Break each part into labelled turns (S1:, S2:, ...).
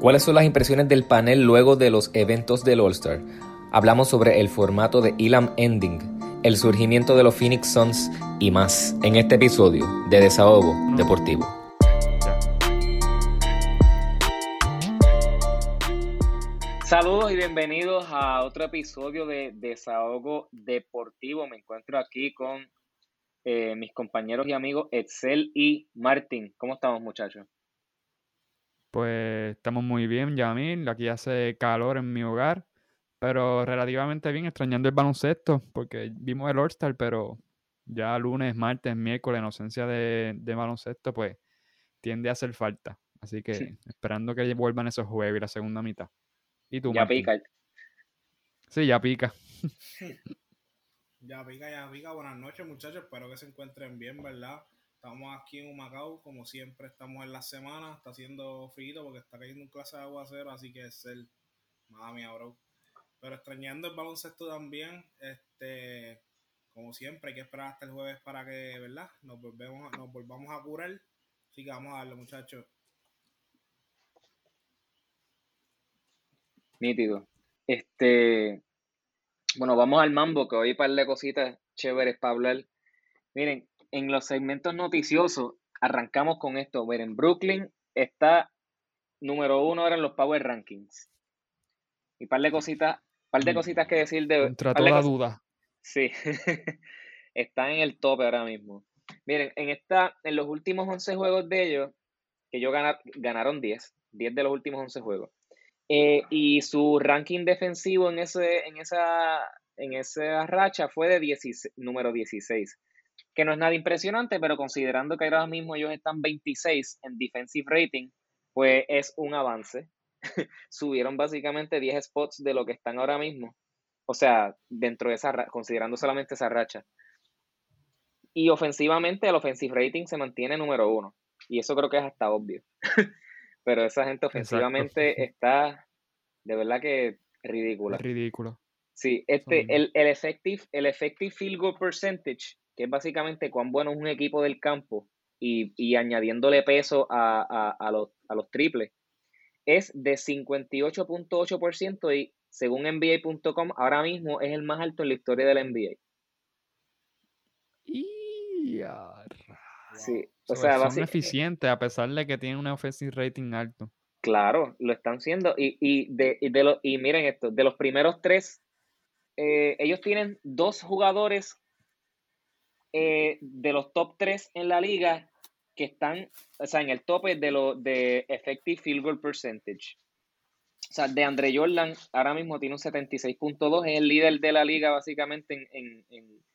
S1: ¿Cuáles son las impresiones del panel luego de los eventos del All-Star? Hablamos sobre el formato de Elam Ending, el surgimiento de los Phoenix Suns y más en este episodio de Desahogo Deportivo. Saludos y bienvenidos a otro episodio de Desahogo Deportivo. Me encuentro aquí con eh, mis compañeros y amigos Excel y Martín. ¿Cómo estamos, muchachos?
S2: Pues estamos muy bien, Yamil. Aquí hace calor en mi hogar, pero relativamente bien, extrañando el baloncesto, porque vimos el All-Star, pero ya lunes, martes, miércoles, en ausencia de, baloncesto, pues tiende a hacer falta. Así que esperando que vuelvan esos juegos y la segunda mitad. ¿Y tú,
S1: Ya pica.
S2: Sí, ya pica.
S3: ya pica, ya pica. Buenas noches, muchachos. Espero que se encuentren bien, ¿verdad? Estamos aquí en Humacao, como siempre estamos en la semana, está haciendo frío porque está cayendo un clase de aguacero, así que es el, mía, bro. Pero extrañando el baloncesto también, este, como siempre, hay que esperar hasta el jueves para que, ¿verdad? Nos, volvemos, nos volvamos a curar. Así que vamos a darle, muchachos.
S1: Nítido. Este, bueno, vamos al mambo, que hoy para de cositas chéveres para hablar. Miren, en los segmentos noticiosos, arrancamos con esto. Ver, en Brooklyn está número uno ahora en los Power Rankings. Y par de cositas, par de mm. cositas que decir de.
S2: Contra toda duda.
S1: Sí. está en el tope ahora mismo. Miren, en esta, en los últimos 11 juegos de ellos, que ellos ganaron 10, 10 de los últimos 11 juegos. Eh, y su ranking defensivo en, ese, en, esa, en esa racha fue de número 16 que no es nada impresionante, pero considerando que ahora mismo ellos están 26 en defensive rating, pues es un avance. Subieron básicamente 10 spots de lo que están ahora mismo. O sea, dentro de esa, considerando solamente esa racha. Y ofensivamente, el offensive rating se mantiene número uno. Y eso creo que es hasta obvio. pero esa gente ofensivamente está de verdad que ridícula.
S2: ridículo.
S1: Sí, este, el, el, effective, el effective field goal percentage que es básicamente cuán bueno es un equipo del campo y, añadiéndole peso a, los, a los triples, es de 58.8% y según NBA.com ahora mismo es el más alto en la historia de la NBA.
S2: Sí, o sea, son eficientes a pesar de que tienen un offensive rating alto.
S1: Claro, lo están haciendo. Y, y, de, y, de y miren esto, de los primeros tres, eh, ellos tienen dos jugadores eh, de los top 3 en la liga que están, o sea, en el tope de lo de effective field goal percentage. O sea, de Andre Jordan ahora mismo tiene un 76.2, es el líder de la liga básicamente en,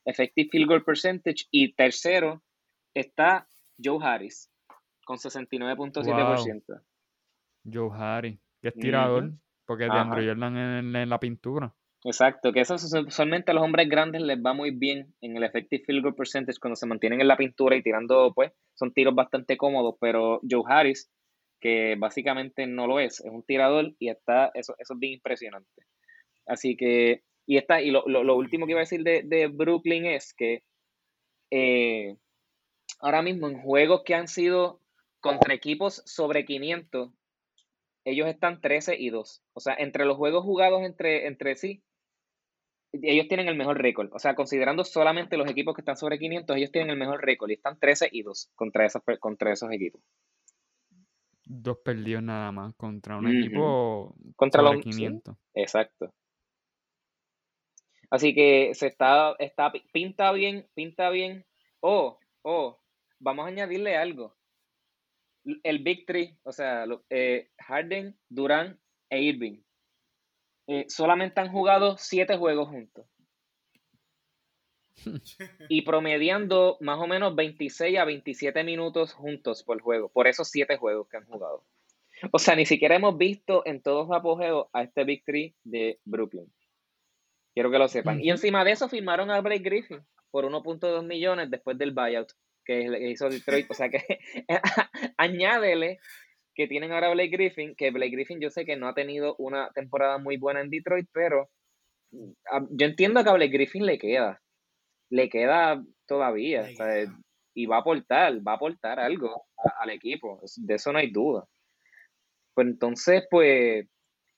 S1: effective field goal percentage y tercero está Joe Harris con 69.7%.
S2: Joe Harris, que es tirador, porque de Andre Jordan en la pintura.
S1: Exacto, que eso usualmente a los hombres grandes les va muy bien en el effective field goal percentage cuando se mantienen en la pintura y tirando, pues, son tiros bastante cómodos, pero Joe Harris, que básicamente no lo es, es un tirador y está, eso, eso es bien impresionante. Así que, y está, y lo, último que iba a decir de, Brooklyn es que eh, ahora mismo en juegos que han sido contra equipos sobre 500, ellos están 13 y 2. O sea, entre los juegos jugados entre, entre sí, ellos tienen el mejor récord. O sea, considerando solamente los equipos que están sobre 500, ellos tienen el mejor récord y están 13 y 2 contra esos, contra esos equipos.
S2: Dos perdidos nada más contra un equipo
S1: contra los 500. exacto. Así que se está, está, pinta bien, pinta bien. Oh, oh, vamos a añadirle algo. El Big Three, o sea, eh, Harden, Durán e Irving eh, solamente han jugado siete juegos juntos. y promediando más o menos 26 a 27 minutos juntos por juego, por esos siete juegos que han jugado. O sea, ni siquiera hemos visto en todos los apogeos a este Victory de Brooklyn. Quiero que lo sepan. Y encima de eso firmaron a Blake Griffin por 1.2 millones después del buyout que hizo Detroit. O sea que añádele que tienen ahora Blake Griffin, que Blake Griffin yo sé que no ha tenido una temporada muy buena en Detroit, pero mm, yo entiendo que a Blake Griffin le queda, le queda todavía, y va a aportar, va a aportar algo al equipo, de eso no hay duda. Pues entonces, pues,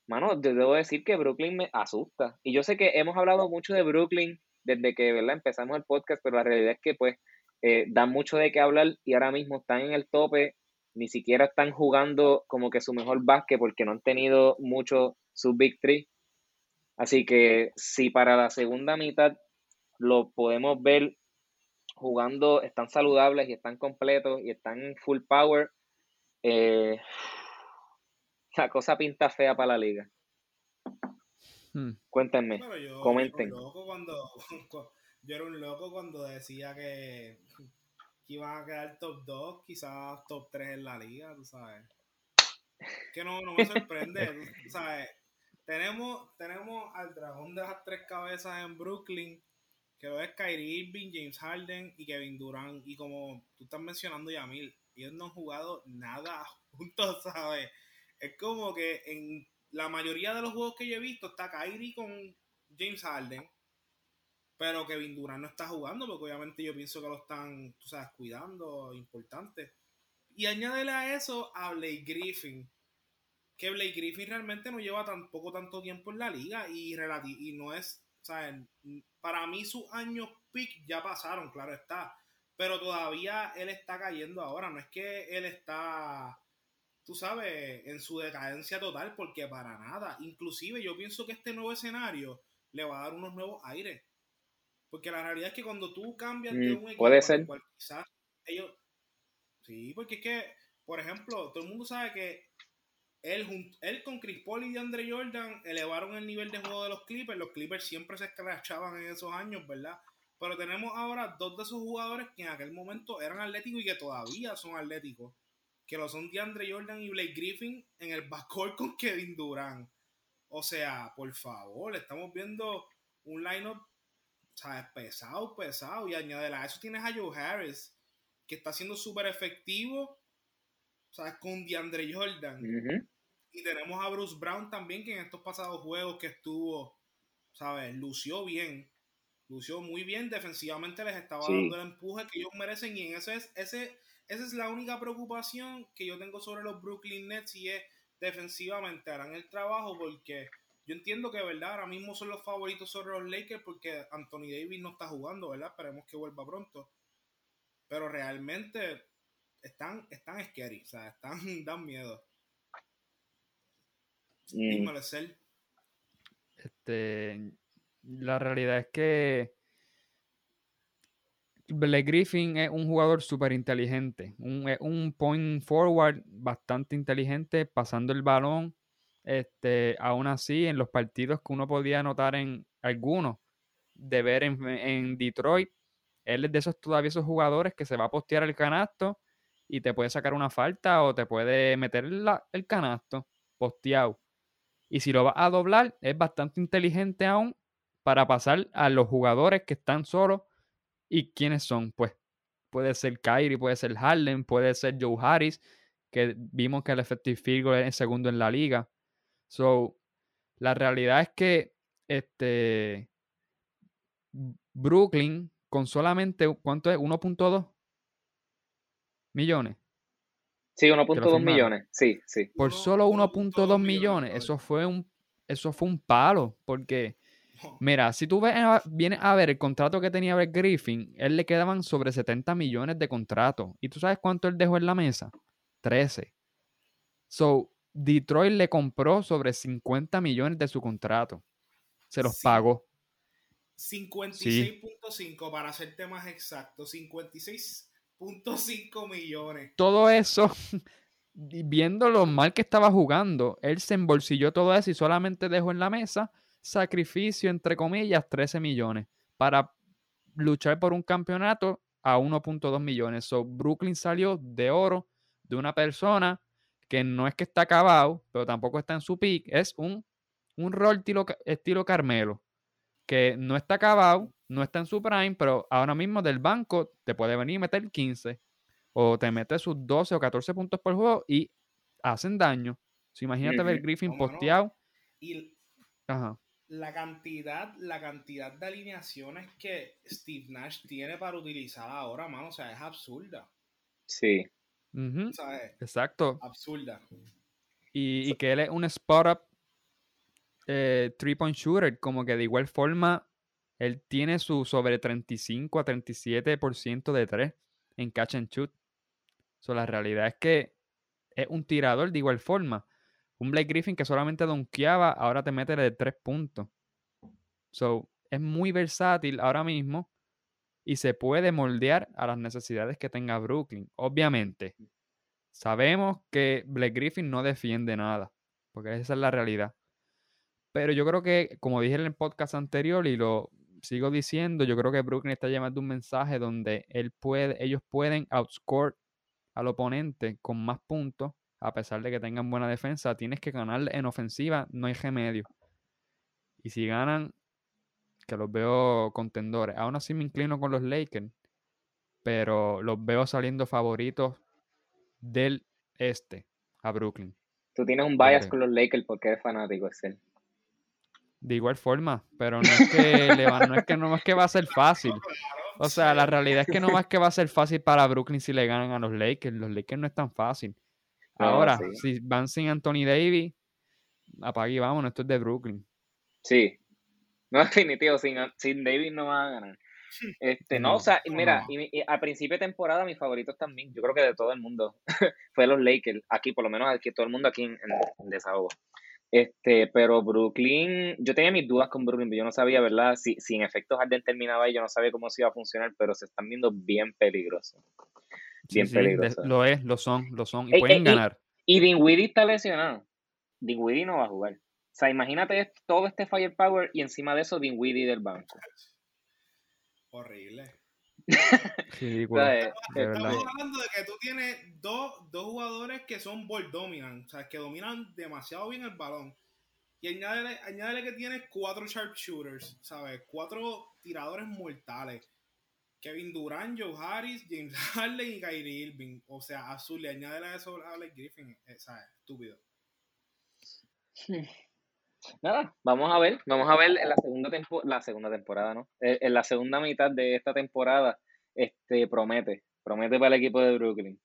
S1: mano, debo decir que Brooklyn me asusta. Y yo sé que hemos hablado mucho de Brooklyn desde que ¿verdad? empezamos el podcast, pero la realidad es que pues eh, dan mucho de qué hablar y ahora mismo están en el tope, ni siquiera están jugando como que su mejor básquet porque no han tenido mucho su Big Three. Así que si para la segunda mitad lo podemos ver jugando, están saludables y están completos y están en full power, eh, la cosa pinta fea para la liga. Hmm. Cuéntenme, comenten.
S3: Yo era, un loco cuando decía que, iban a quedar top 2, quizás top 3 en la liga, tú sabes. Que no, no me sorprende, tú sabes. Tenemos, tenemos al dragón de las tres cabezas en Brooklyn, que lo es Kyrie Irving, James Harden y Kevin Durant. Y como tú estás mencionando, Yamil, ellos no han jugado nada juntos, ¿sabes? Es como que en la mayoría de los juegos que yo he visto está Kyrie con James Harden, pero Kevin Durant no está jugando porque obviamente yo pienso que lo están, tú sabes, cuidando, importante. Y añádele a eso a Blake Griffin, que Blake Griffin realmente no lleva tampoco tanto tiempo en la liga y, y no es, ¿sabes? Para mí sus años peak ya pasaron, claro está, pero todavía él está cayendo ahora, no es que él está tú sabes, en su decadencia total, porque para nada. Inclusive yo pienso que este nuevo escenario le va a dar unos nuevos aires. Porque la realidad es que cuando tú cambias de
S1: un equipo, puede ser.
S3: quizás ellos... Sí, porque es que, por ejemplo, todo el mundo sabe que él, él con Chris Paul y DeAndre Jordan elevaron el nivel de juego de los Clippers. Los Clippers siempre se escrachaban en esos años, ¿verdad? Pero tenemos ahora dos de esos jugadores que en aquel momento eran atléticos y que todavía son atléticos que lo son DeAndre Jordan y Blake Griffin en el backcourt con Kevin Durant. O sea, por favor, estamos viendo un lineup ¿sabes? pesado, pesado. Y añade a eso tienes a Joe Harris, que está siendo súper efectivo, ¿sabes? Con DeAndre Jordan. Y tenemos a Bruce Brown también, que en estos pasados juegos que estuvo, ¿sabes? Lució bien. Lució muy bien. Defensivamente les estaba dando el empuje que ellos merecen. Y en ese, ese esa es la única preocupación que yo tengo sobre los Brooklyn Nets y es defensivamente harán el trabajo porque yo entiendo que, ¿verdad? Ahora mismo son los favoritos sobre los Lakers porque Anthony Davis no está jugando, ¿verdad? Esperemos que vuelva pronto. Pero realmente están, están scary, o sea, están, dan miedo. Mm.
S2: Este, la realidad es que Blake Griffin es un jugador súper inteligente, un, un, point forward bastante inteligente, pasando el balón. Este, aún así, en los partidos que uno podía notar en algunos, de ver en, Detroit, él es de esos todavía esos jugadores que se va a postear el canasto y te puede sacar una falta o te puede meter el canasto posteado. Y si lo va a doblar, es bastante inteligente aún para pasar a los jugadores que están solos ¿Y quiénes son? Pues puede ser Kyrie, puede ser Harden, puede ser Joe Harris, que vimos que el effective field es el segundo en la liga. So, la realidad es que este Brooklyn con solamente, ¿cuánto es? 1.2 millones.
S1: Sí, 1.2 millones, sí, sí.
S2: Por solo 1.2 millones, eso fue un eso fue un palo, porque Mira, si tú vienes a ver el contrato que tenía Griffin, él le quedaban sobre 70 millones de contrato. ¿Y tú sabes cuánto él dejó en la mesa? 13. So, Detroit le compró sobre 50 millones de su contrato. Se los pagó.
S3: 56.5 para hacerte más exacto. 56.5 millones.
S2: Todo eso, viendo lo mal que estaba jugando, él se embolsilló todo eso y solamente dejó en la mesa sacrificio, entre comillas, 13 millones para luchar por un campeonato a 1.2 millones. So, Brooklyn salió de oro de una persona que no es que está acabado, pero tampoco está en su peak. Es un, un rol estilo, estilo Carmelo, que no está acabado, no está en su prime, pero ahora mismo del banco te puede venir y meter 15 o te mete sus 12 o 14 puntos por juego y hacen daño. imagínate ver Griffin posteado.
S3: Ajá la cantidad, la cantidad de alineaciones que Steve Nash tiene para utilizar ahora, mano, o sea, es absurda.
S1: Sí.
S2: Exacto.
S3: Absurda.
S2: Y, y que él es un spot-up eh, three-point shooter, como que de igual forma, él tiene su sobre 35 a 37% de 3 en catch and shoot. So, la realidad es que es un tirador de igual forma. Un Blake Griffin que solamente donkeaba, ahora te mete de 3 puntos. So, es muy versátil ahora mismo y se puede moldear a las necesidades que tenga Brooklyn. Obviamente, sabemos que Blake Griffin no defiende nada, porque esa es la realidad. Pero yo creo que, como dije en el podcast anterior y lo sigo diciendo, yo creo que Brooklyn está llevando un mensaje donde él puede, ellos pueden outscore al oponente con más puntos, a pesar de que tengan buena defensa. Tienes que ganar en ofensiva, no hay remedio. Y si ganan, que los veo contendores. Aún así me inclino con los Lakers, pero los veo saliendo favoritos del este a Brooklyn.
S1: Tú tienes un bias con los Lakers porque eres fanático.
S2: De igual forma, pero no es que le va, no es que no es que va a ser fácil. O sea, la realidad es que no es que va a ser fácil para Brooklyn si le ganan a los Lakers. Los Lakers no es tan fácil. Ahora, si van sin Anthony Davis, apague y vámonos, esto es de Brooklyn.
S1: Sí, no, definitivo, sin, sin Davis no van a ganar. Este, no, o sea, mira, y, a principio de temporada mis favoritos también, yo creo que de todo el mundo, fue los Lakers, aquí por lo menos aquí todo el mundo aquí en, en, Desahogo. Este, pero Brooklyn, yo tenía mis dudas con Brooklyn, yo no sabía, ¿verdad? Si, si en efecto Harden terminaba ahí, yo no sabía cómo se iba a funcionar, pero se están viendo bien peligrosos.
S2: Bien peligrosos. Lo es, lo son, lo son, y pueden ganar.
S1: Y, y Dinwiddie está lesionado. Dinwiddie no va a jugar. O sea, imagínate todo este firepower y encima de eso Dinwiddie del banco.
S3: Horrible.
S2: Sí,
S3: Estamos hablando de que tú tienes dos, jugadores que son ball dominant, o sea, que dominan demasiado bien el balón. Y añádele, añádele que tienes cuatro sharpshooters, ¿sabes? Cuatro tiradores mortales. Kevin Durant, Joe Harris, James Harden y Kyrie Irving. O sea, azul, le añádele a eso a Alex Griffin, eh, ¿sabes? Estúpido.
S1: Nada, vamos a ver, vamos a ver en la segunda la segunda temporada, ¿no? Eh, en la segunda mitad de esta temporada, este promete, promete para el equipo de Brooklyn.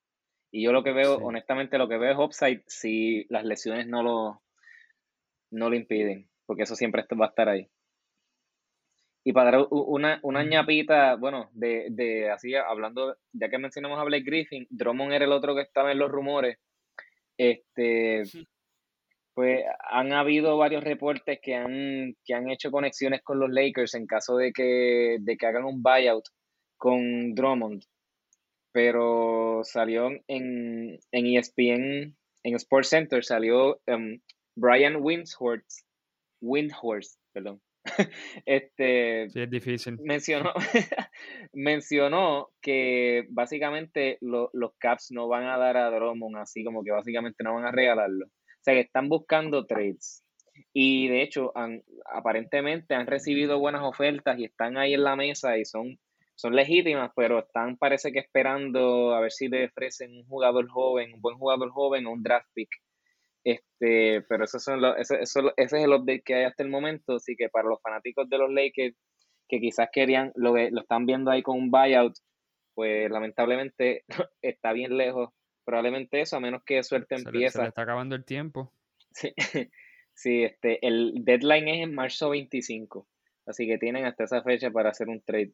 S1: Y yo lo que veo, honestamente, lo que veo es upside si las lesiones no lo, no lo impiden, porque eso siempre va a estar ahí. Y para dar una, una ñapita, bueno, de, de así hablando, ya que mencionamos a Blake Griffin, Drummond era el otro que estaba en los rumores. Este, pues han habido varios reportes que han, que han hecho conexiones con los Lakers en caso de que, de que hagan un buyout con Drummond. Pero salió en, en ESPN, en Sports Center, salió um, Brian Windhorst, Windhorst, perdón. este
S2: sí, es difícil.
S1: Mencionó, mencionó que básicamente los Caps no van a dar a Drummond así como que básicamente no van a regalarlo o sea, que están buscando trades. Y de hecho, han, aparentemente han recibido buenas ofertas y están ahí en la mesa y son, son legítimas, pero están parece que esperando a ver si le ofrecen un jugador joven, un buen jugador joven o un draft pick. Este, pero eso son ese, ese es el update que hay hasta el momento. Así que para los fanáticos de los Lakers que quizás querían, lo, lo están viendo ahí con un buyout, pues lamentablemente está bien lejos probablemente eso, a menos que suerte empiece.
S2: Se le está acabando el tiempo.
S1: Sí, sí, este, el deadline es en marzo 25, así que tienen hasta esa fecha para hacer un trade.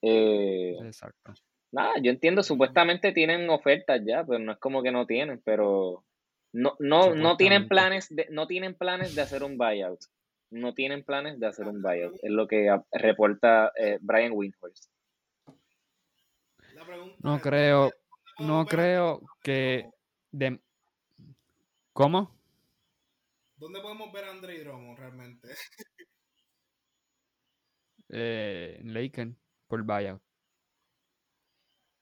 S1: Eh,
S2: Exacto.
S1: Nada, yo entiendo, supuestamente tienen ofertas ya, pero no es como que no tienen, pero no, no, no tienen planes de, no tienen planes de hacer un buyout. No tienen planes de hacer un buyout, es lo que reporta eh, Brian Windhorst.
S2: No creo, no creo que... De... ¿Cómo?
S3: ¿Dónde podemos ver a Andre Dromo realmente?
S2: eh, Laken, por buyout.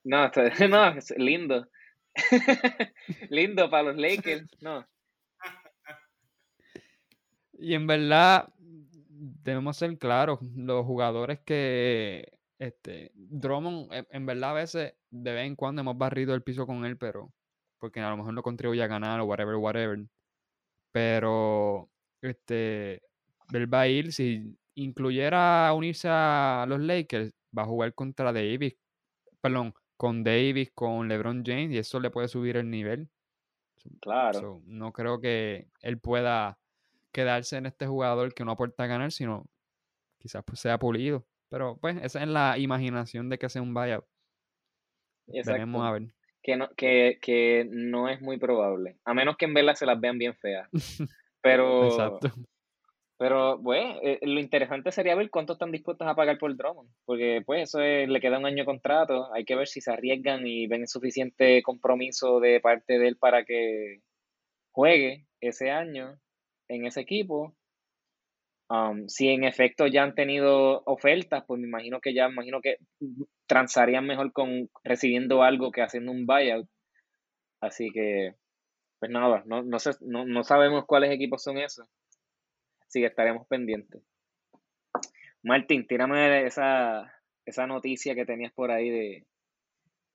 S1: No, no, es lindo. lindo para los Lakers, no.
S2: Y en verdad, debemos ser claros, los jugadores que este, Drummond, en, verdad, a veces, de vez en cuando hemos barrido el piso con él, pero porque a lo mejor no contribuye a ganar o whatever, whatever. Pero, este, él va a ir, si incluyera unirse a los Lakers, va a jugar contra Davis, perdón, con Davis, con LeBron James, y eso le puede subir el nivel.
S1: Claro.
S2: no creo que él pueda quedarse en este jugador que no aporta a ganar, sino quizás pues, sea pulido. Pero pues esa es la imaginación de que sea un buyout. Veremos a ver.
S1: Que no, que, que no es muy probable. A menos que en verla se las vean bien feas. Pero. Exacto. Pero, pues, eh, lo interesante sería ver cuánto están dispuestos a pagar por Drummond. Porque, pues, eso le queda un año de contrato. Hay que ver si se arriesgan y ven suficiente compromiso de parte de él para que juegue ese año en ese equipo. Um, si en efecto ya han tenido ofertas, pues me imagino que ya, imagino que transarían mejor con recibiendo algo que haciendo un buyout. Así que, pues nada, no, no, sé, no, no sabemos cuáles equipos son esos. Así que estaremos pendientes. Martín, tírame esa, esa noticia que tenías por ahí de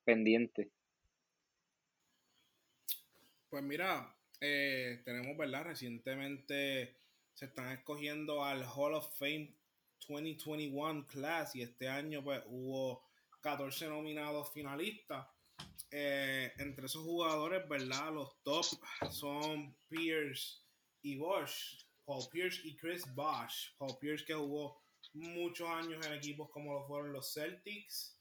S1: pendiente.
S3: Pues mira, eh, tenemos, ¿verdad? Recientemente se están escogiendo al Hall of Fame 2021 Class y este año pues hubo 14 nominados finalistas. Eh, entre esos jugadores, ¿verdad? Los top son Pierce y Bosch. Paul Pierce y Chris Bosch. Paul Pierce que jugó muchos años en equipos como lo fueron los Celtics.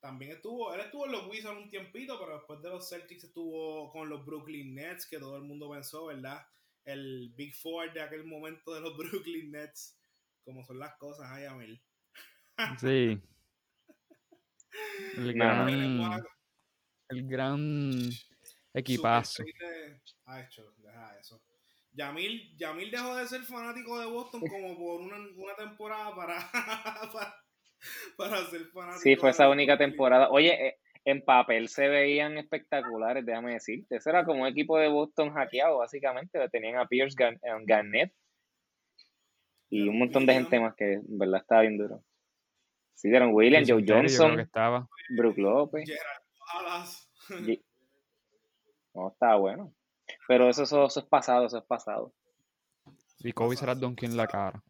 S3: También estuvo, él estuvo en los Wizards un tiempito, pero después de los Celtics estuvo con los Brooklyn Nets, que todo el mundo pensó, ¿verdad? El Big Four de aquel momento de los Brooklyn Nets, como son las cosas, ay, Amel.
S2: Sí. El gran, el gran equipazo.
S3: Ha hecho, deja eso. Yamil, Yamil dejó de ser fanático de Boston como por una, una temporada para, para, ser fanático.
S1: Sí, fue esa única temporada. Oye, eh, en papel se veían espectaculares, déjame decirte. Ese era como un equipo de Boston hackeado, básicamente. Tenían a Pierce eh, Garnett y un montón de gente más que en verdad estaba bien duro. Sí, dieron William, Joe Johnson,
S2: estaba.
S1: Brook López. No, estaba bueno. Pero eso, eso, es pasado, eso es pasado.
S2: Y Kobe será Donkey en la cara.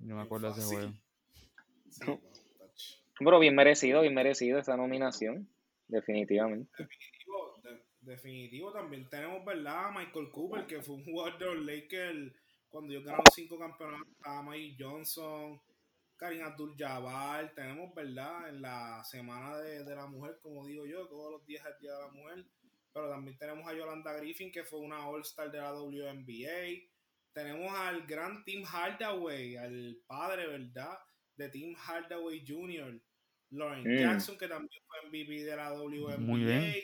S2: No me acuerdo de ese juego.
S1: Pero bien merecido, bien merecido esa nominación. Definitivamente.
S3: Definitivo, definitivo también tenemos, ¿verdad? Michael Cooper, que fue un jugador de Lakers cuando yo ganaron cinco campeonatos. Mike Johnson, Karim Abdul-Jabbar. Tenemos, ¿verdad? En la semana de, de la mujer, como digo yo, todos los días es el día de la mujer pero también tenemos a Yolanda Griffin, que fue una All-Star de la WNBA. Tenemos al gran Tim Hardaway, al padre, ¿verdad? De Tim Hardaway Jr. Lauren mm. Jackson, que también fue MVP de la WNBA. Muy bien.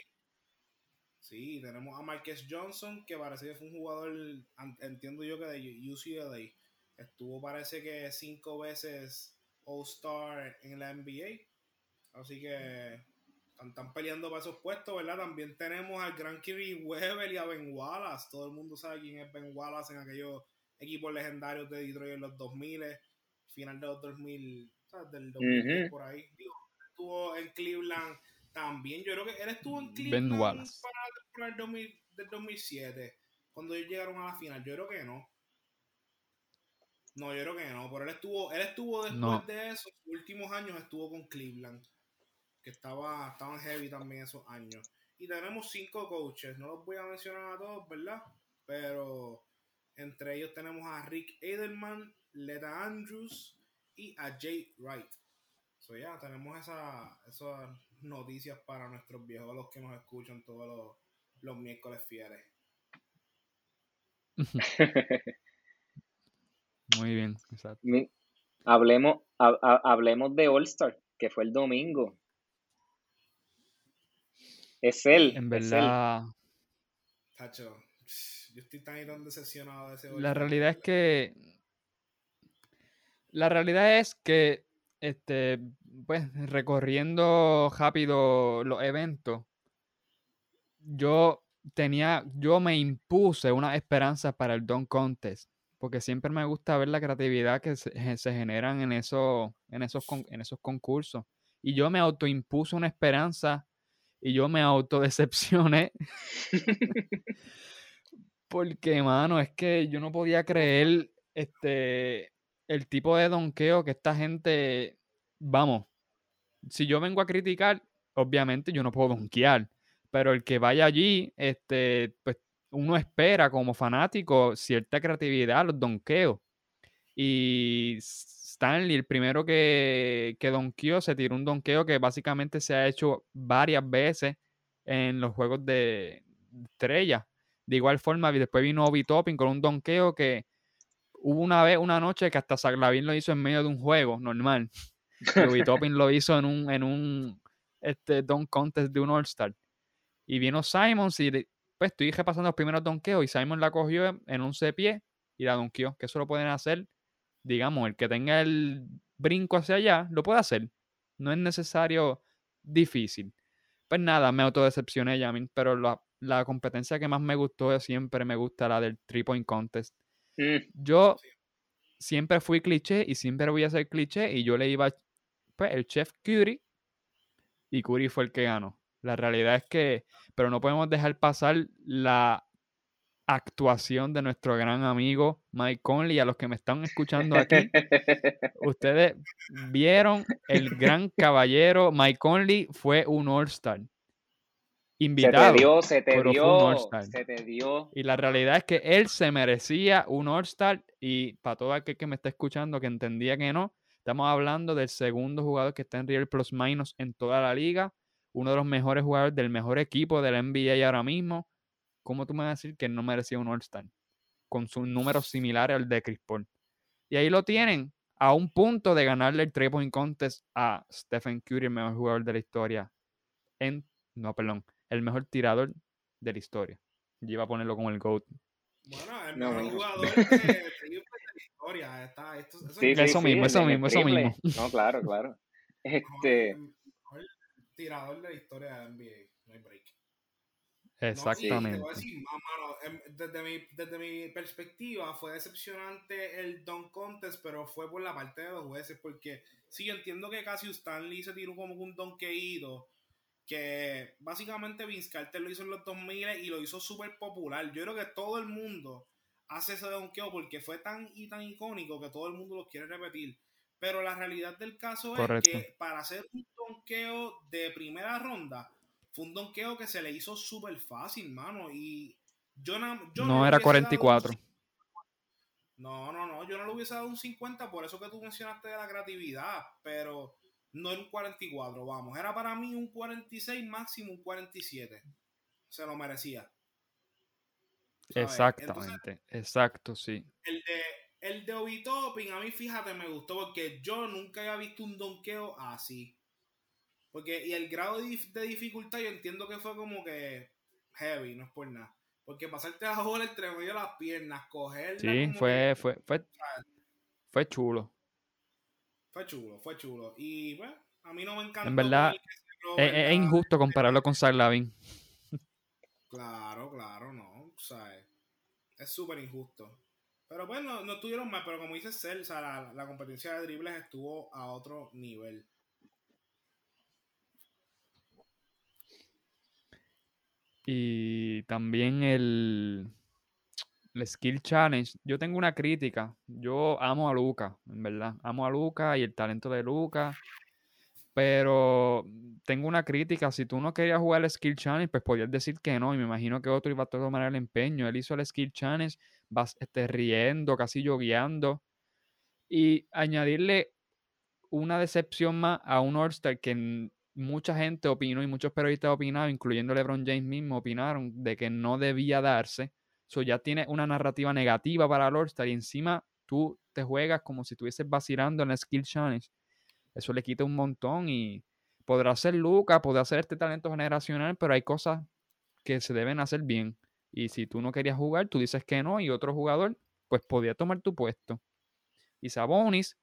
S3: Sí, tenemos a Marcus Johnson, que parece que fue un jugador, entiendo yo que de UCLA. Estuvo, parece que cinco veces All-Star en la NBA. Así que están, peleando para esos puestos, ¿verdad? También tenemos al gran Kirby Weber y a Ben Wallace. Todo el mundo sabe quién es Ben Wallace en aquellos equipos legendarios de Detroit en los 2000, final de los 2000, ¿sabes? Del 2000 por ahí. estuvo en Cleveland también. Yo creo que él estuvo en Cleveland para, el 2000, del 2007, cuando ellos llegaron a la final. Yo creo que no. No, yo creo que no, pero él estuvo, él estuvo después de eso, últimos años estuvo con Cleveland que estaba, estaban heavy también esos años. Y tenemos cinco coaches, no los voy a mencionar a todos, ¿verdad? Pero entre ellos tenemos a Rick Edelman, Leta Andrews y a Jay Wright. So ya, tenemos esa, esas noticias para nuestros viejos, los que nos escuchan todos los, los miércoles fieles.
S2: Muy bien, exacto.
S1: Hablemos, hablemos de All Star, que fue el domingo. Es él.
S2: En verdad.
S3: Tacho, yo estoy tan decepcionado de ese
S2: La realidad es que. La realidad es que, este, pues, recorriendo rápido los eventos, yo tenía, yo me impuse una esperanza para el Don Contest, porque siempre me gusta ver la creatividad que se, se generan en, eso, en, esos, en esos concursos. Y yo me autoimpuse una esperanza y yo me autodecepcioné. Porque, mano, es que yo no podía creer este, el tipo de donqueo que esta gente, vamos, si yo vengo a criticar, obviamente yo no puedo donkear, pero el que vaya allí, este, pues uno espera como fanático cierta creatividad, los donkeos. Y Stanley, el primero que, que donkeó, se tiró un donqueo que básicamente se ha hecho varias veces en los juegos de estrella. De igual forma, después vino Obi Topping con un donqueo que hubo una vez, una noche que hasta Saglavin lo hizo en medio de un juego normal. Obi Topping lo hizo en un, en un este, don contest de un All-Star. Y vino Simons y pues estoy repasando los primeros donkeos y Simon la cogió en un pie y la donkeó. Que eso lo pueden hacer, digamos, el que tenga el brinco hacia allá, lo puede hacer. No es necesario difícil. Pues nada, me autodecepcioné, Yamin, pero la, la competencia que más me gustó siempre me gusta la del three point contest. Mm. Yo siempre fui cliché y siempre voy a ser cliché y yo le iba pues el chef Curry y Curry fue el que ganó. La realidad es que, pero no podemos dejar pasar la actuación de nuestro gran amigo Mike Conley. A los que me están escuchando aquí, ustedes vieron el gran caballero Mike Conley fue un All-Star invitado.
S1: Se te dio, se te dio, se te dio.
S2: Y la realidad es que él se merecía un All-Star y para todo aquel que me está escuchando que entendía que no, estamos hablando del segundo jugador que está en Real Plus Minus en toda la liga, uno de los mejores jugadores del mejor equipo de la NBA ahora mismo. ¿Cómo tú me vas a decir que no merecía un All-Star? Con sus números similares al de Chris Paul. Y ahí lo tienen, a un punto de ganarle el 3 point contest a Stephen Curry, el mejor jugador de la historia. En, no, perdón, el mejor tirador de la historia. Yo iba a ponerlo como el GOAT.
S3: Bueno, el mejor jugador de, la historia. Está, esto,
S2: eso, sí, eso mismo, eso mismo, eso mismo.
S1: No, claro, claro. Este...
S3: El mejor tirador de la historia de NBA. No hay break.
S2: Exactamente.
S3: No, decir, em, desde, mi, desde mi perspectiva fue decepcionante el Don Contest, pero fue por la parte de los jueces, porque sí, yo entiendo que casi Stanley se tiró como un donkeído, que básicamente Vince Carter lo hizo en los 2000 y lo hizo súper popular. Yo creo que todo el mundo hace ese donkeo porque fue tan y tan icónico que todo el mundo lo quiere repetir. Pero la realidad del caso es que para hacer un donkeo de primera ronda, fue un donkeo que se le hizo súper fácil, mano. Y yo, yo
S2: no, era 44.
S3: No, no, no, yo no le hubiese dado un 50, por eso que tú mencionaste de la creatividad, pero no era un 44, vamos. Era para mí un 46, máximo un 47. Se lo merecía.
S2: Exactamente, exacto, sí.
S3: El de, el de Obi Topping, a mí fíjate, me gustó porque yo nunca había visto un donqueo así. Porque, y el grado de, dificultad, yo entiendo que fue como que heavy, no es por nada. Porque pasarte a jugar entre medio de las piernas, coger.
S2: Sí, fue, fue, fue, fue chulo.
S3: Fue chulo, fue chulo. Y bueno, a mí no me encanta.
S2: En verdad, es, injusto compararlo con Sarlavin.
S3: Claro, claro, no. O sea, es súper injusto. Pero bueno, no, estuvieron mal, pero como dice Cel, o sea, la, la, competencia de dribles estuvo a otro nivel.
S2: Y también el, el Skill Challenge, yo tengo una crítica. Yo amo a Luca, en verdad. Amo a Luca y el talento de Luca. Pero tengo una crítica. Si tú no querías jugar el Skill Challenge, pues podías decir que no. Y me imagino que otro iba a tomar el empeño. Él hizo el Skill Challenge, vas este, riendo, casi yogueando. Y añadirle una decepción más a un All-Star que mucha gente opinó y muchos periodistas opinaron, incluyendo LeBron James mismo, opinaron de que no debía darse So ya tiene una narrativa negativa para el All-Star y encima tú te juegas como si estuvieses vacilando en la Skill Challenge. Eso le quita un montón y podrá ser Luca, podrá ser este talento generacional, pero hay cosas que se deben hacer bien. Y si tú no querías jugar, tú dices que no y otro jugador, pues podía tomar tu puesto. Y Sabonis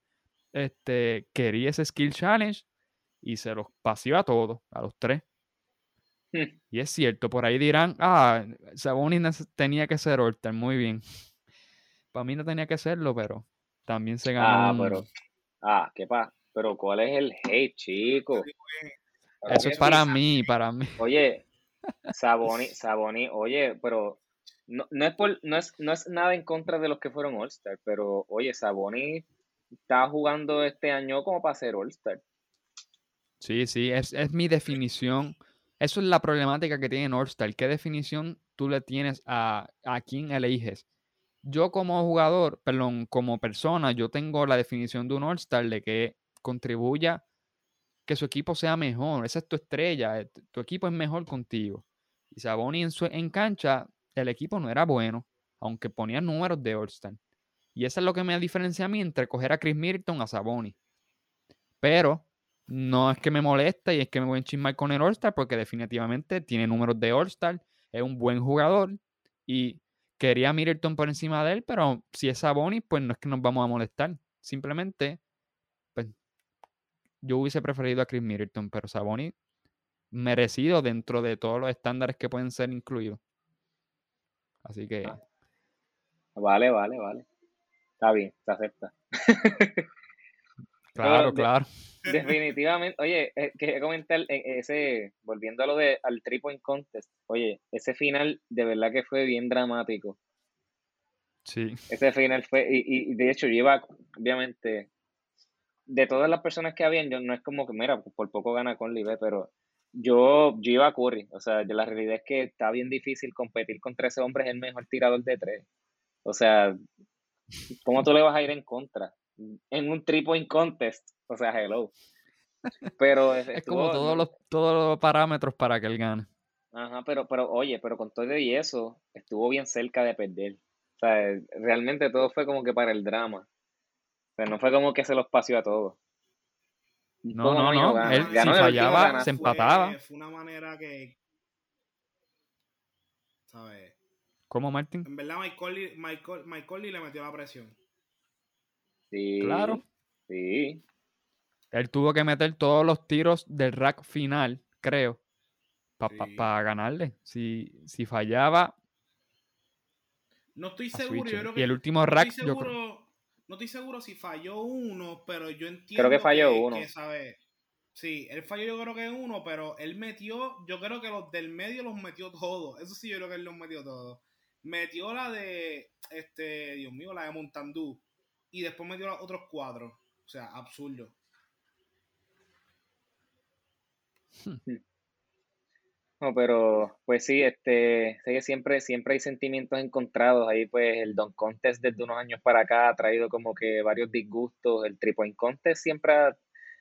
S2: este, quería ese Skill Challenge y se los paseó a todos, a los tres. Hmm. Y es cierto, por ahí dirán, ah, Sabonis tenía que ser Orter, muy bien. Para mí no tenía que serlo, pero también se ganó.
S1: Ah, pero, ah, qué pasa. Pero ¿cuál es el hate, chico?
S2: Eso es para mí, para mí.
S1: Oye, Sabonis, Sabonis, oye, pero no, no, es por, no, es, no es nada en contra de los que fueron All-Star, pero oye, Sabonis está jugando este año como para ser All-Star.
S2: Sí, sí, es, es mi definición eso es la problemática que tiene Northstar. ¿Qué definición tú le tienes a, a quién eliges? Yo como jugador, perdón, como persona, yo tengo la definición de un All-Star de que contribuya que su equipo sea mejor. Esa es tu estrella. eh, Tu equipo es mejor contigo. Y Saboni en, su, en cancha, el equipo no era bueno, aunque ponía números de All-Star. Y eso es lo que me diferencia a mí entre coger a Chris Middleton a Saboni. Pero no es que me moleste y es que me voy a enchismar con el All-Star porque definitivamente tiene números de All-Star, es un buen jugador y quería a Middleton por encima de él, pero si es Saboni, pues no es que nos vamos a molestar. Simplemente, pues yo hubiese preferido a Chris Middleton, pero Saboni merecido dentro de todos los estándares que pueden ser incluidos. Así que
S1: Ah. Vale, vale, vale. Está bien, se acepta.
S2: claro, claro.
S1: Definitivamente, oye, eh, quería comentar eh, ese, volviendo a lo de al three point contest, oye, ese final de verdad que fue bien dramático.
S2: Sí.
S1: Ese final fue, y, y de hecho, yo iba, obviamente, de todas las personas que habían, yo no es como que, mira, por poco gana Conley, ve, pero yo, yo iba a Curry, o sea, la realidad es que está bien difícil competir contra ese hombre, es el mejor tirador de tres. O sea, ¿cómo tú le vas a ir en contra? En un three point contest, o sea, hello. Pero
S2: Es
S1: estuvo-
S2: como todos los, todos los parámetros para que él gane.
S1: Ajá, pero, pero oye, pero con todo y eso, estuvo bien cerca de perder. O sea, realmente todo fue como que para el drama. O sea, no fue como que se los paseó a todos.
S2: No, no, no, él
S1: Ganó
S2: si fallaba,
S1: gana.
S2: se empataba.
S3: Fue, fue una manera que. ¿Sabes?
S2: ¿Cómo, Martín?
S3: En verdad, Mike Conley le metió la presión.
S1: Sí,
S2: Claro.
S1: Sí.
S2: Él tuvo que meter todos los tiros del rack final, creo, para
S3: Sí.
S2: ganarle. Si, si fallaba,
S3: No estoy seguro. Yo creo
S2: Y
S3: que,
S2: el último
S3: no
S2: rack,
S3: estoy
S2: yo
S3: seguro,
S2: creo.
S3: no estoy seguro si falló uno, pero yo entiendo
S1: que falló uno.
S3: que, ¿sabe? Sí, él falló yo creo que uno, pero él metió, yo creo que los del medio los metió todos. Eso sí, yo creo que él los metió todos. Metió la de, este, Dios mío, la de Montandú. Y después metió los otros cuatro. O sea, absurdo.
S1: No, pero pues sí, este, sé que siempre, siempre hay sentimientos encontrados. Ahí pues el Don Contest desde unos años para acá ha traído como que varios disgustos. El Three Point Contest siempre, ha-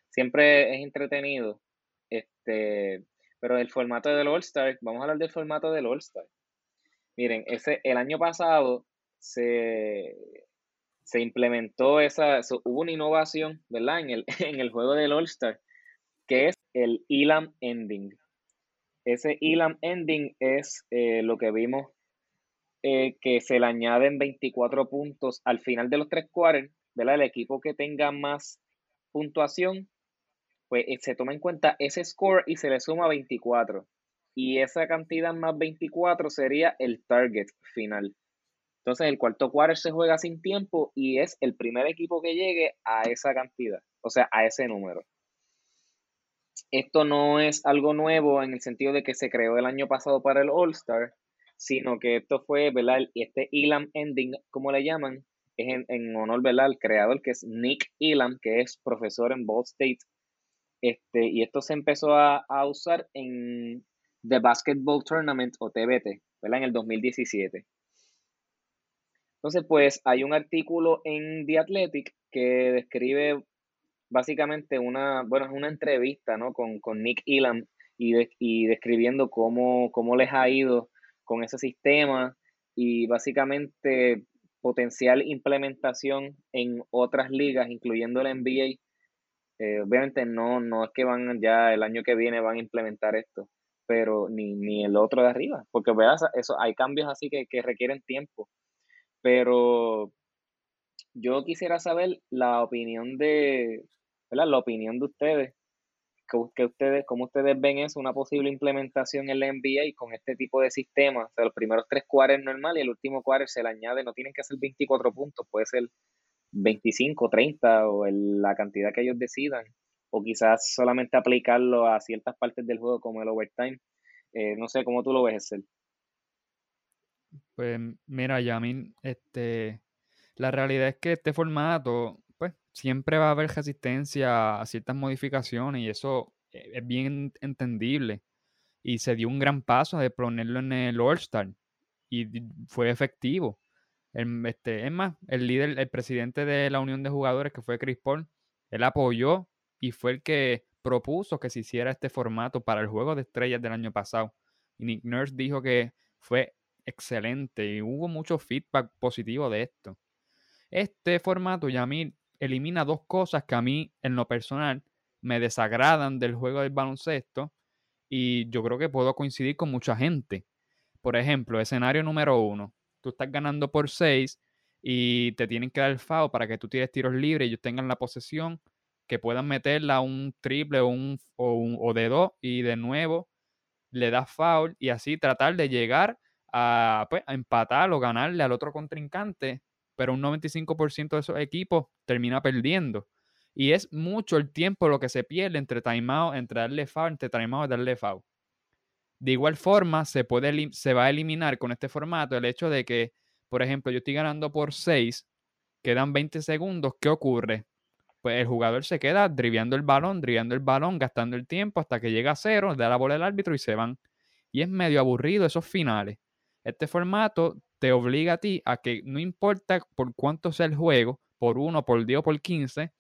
S1: siempre es entretenido. Este, pero el formato del All-Star, vamos a hablar del formato del All-Star. Miren, ese, el año pasado se, se implementó esa, hubo una innovación, ¿verdad? En el, en el juego del All-Star, que es el Elam Ending. Ese Elam Ending es eh, lo que vimos eh, que se le añaden 24 puntos al final de los tres quarters, ¿verdad? El equipo que tenga más puntuación, pues eh, se toma en cuenta ese score y se le suma 24. Y esa cantidad más 24 sería el target final. Entonces el cuarto quarter se juega sin tiempo y es el primer equipo que llegue a esa cantidad, o sea, a ese número. Esto no es algo nuevo en el sentido de que se creó el año pasado para el All-Star, sino que esto fue, ¿verdad? Este Elam Ending, como le llaman, es en, en honor, ¿verdad? Al creador que es Nick Elam, que es profesor en Ball State. Este, y esto se empezó a, a usar en The Basketball Tournament o TBT, ¿verdad? En el 2017. Entonces, pues hay un artículo en The Athletic que describe básicamente una, bueno, es una entrevista, ¿no? Con, con Nick Elam y, y describiendo cómo, cómo les ha ido con ese sistema y básicamente potencial implementación en otras ligas, incluyendo la NBA. Eh, obviamente no, no es que van ya el año que viene van a implementar esto, pero ni, ni el otro de arriba, porque veas, eso, hay cambios así que, que requieren tiempo. Pero yo quisiera saber la opinión de, ¿verdad? La opinión de ustedes. Que, ustedes, ¿Cómo ustedes ven eso? Una posible implementación en la NBA con este tipo de sistema. O sea, los primeros tres quarters normal y el último quarter se le añade, no tienen que ser 24 puntos, puede ser 25, 30 o la cantidad que ellos decidan. O quizás solamente aplicarlo a ciertas partes del juego como el overtime. Eh, no sé cómo tú lo ves, Excel.
S2: Pues mira, Yamin, este, la realidad es que este formato, pues siempre va a haber resistencia a ciertas modificaciones y eso eh, es bien entendible. y se dio un gran paso de ponerlo en el All-Star y fue efectivo. Este, es más, el líder, el presidente de la Unión de Jugadores, que fue Chris Paul, él apoyó y fue el que propuso que se hiciera este formato para el Juego de Estrellas del año pasado. Y Nick Nurse dijo que fue excelente y hubo mucho feedback positivo de esto. Este formato, Yamil, elimina dos cosas que a mí, en lo personal, me desagradan del juego del baloncesto y yo creo que puedo coincidir con mucha gente. Por ejemplo, escenario número uno, tú estás ganando por seis y te tienen que dar el para que tú tires tiros libres y ellos tengan la posesión, que puedan meterla un triple o, un, o, un, o de dos y de nuevo le das foul y así tratar de llegar a, pues, empatar o ganarle al otro contrincante, pero un 95% de esos equipos termina perdiendo. Y es mucho el tiempo lo que se pierde entre timeout, entre darle foul, entre timeout y darle foul. De igual forma, se, puede, se va a eliminar con este formato el hecho de que, por ejemplo, yo estoy ganando por 6, quedan 20 segundos, ¿qué ocurre? Pues el jugador se queda driviando el balón, driviando el balón, gastando el tiempo hasta que llega a cero, da la bola al árbitro y se van. Y es medio aburrido esos finales. Este formato te obliga a ti a que no importa por cuánto sea el juego, por uno, por 10 o por 15,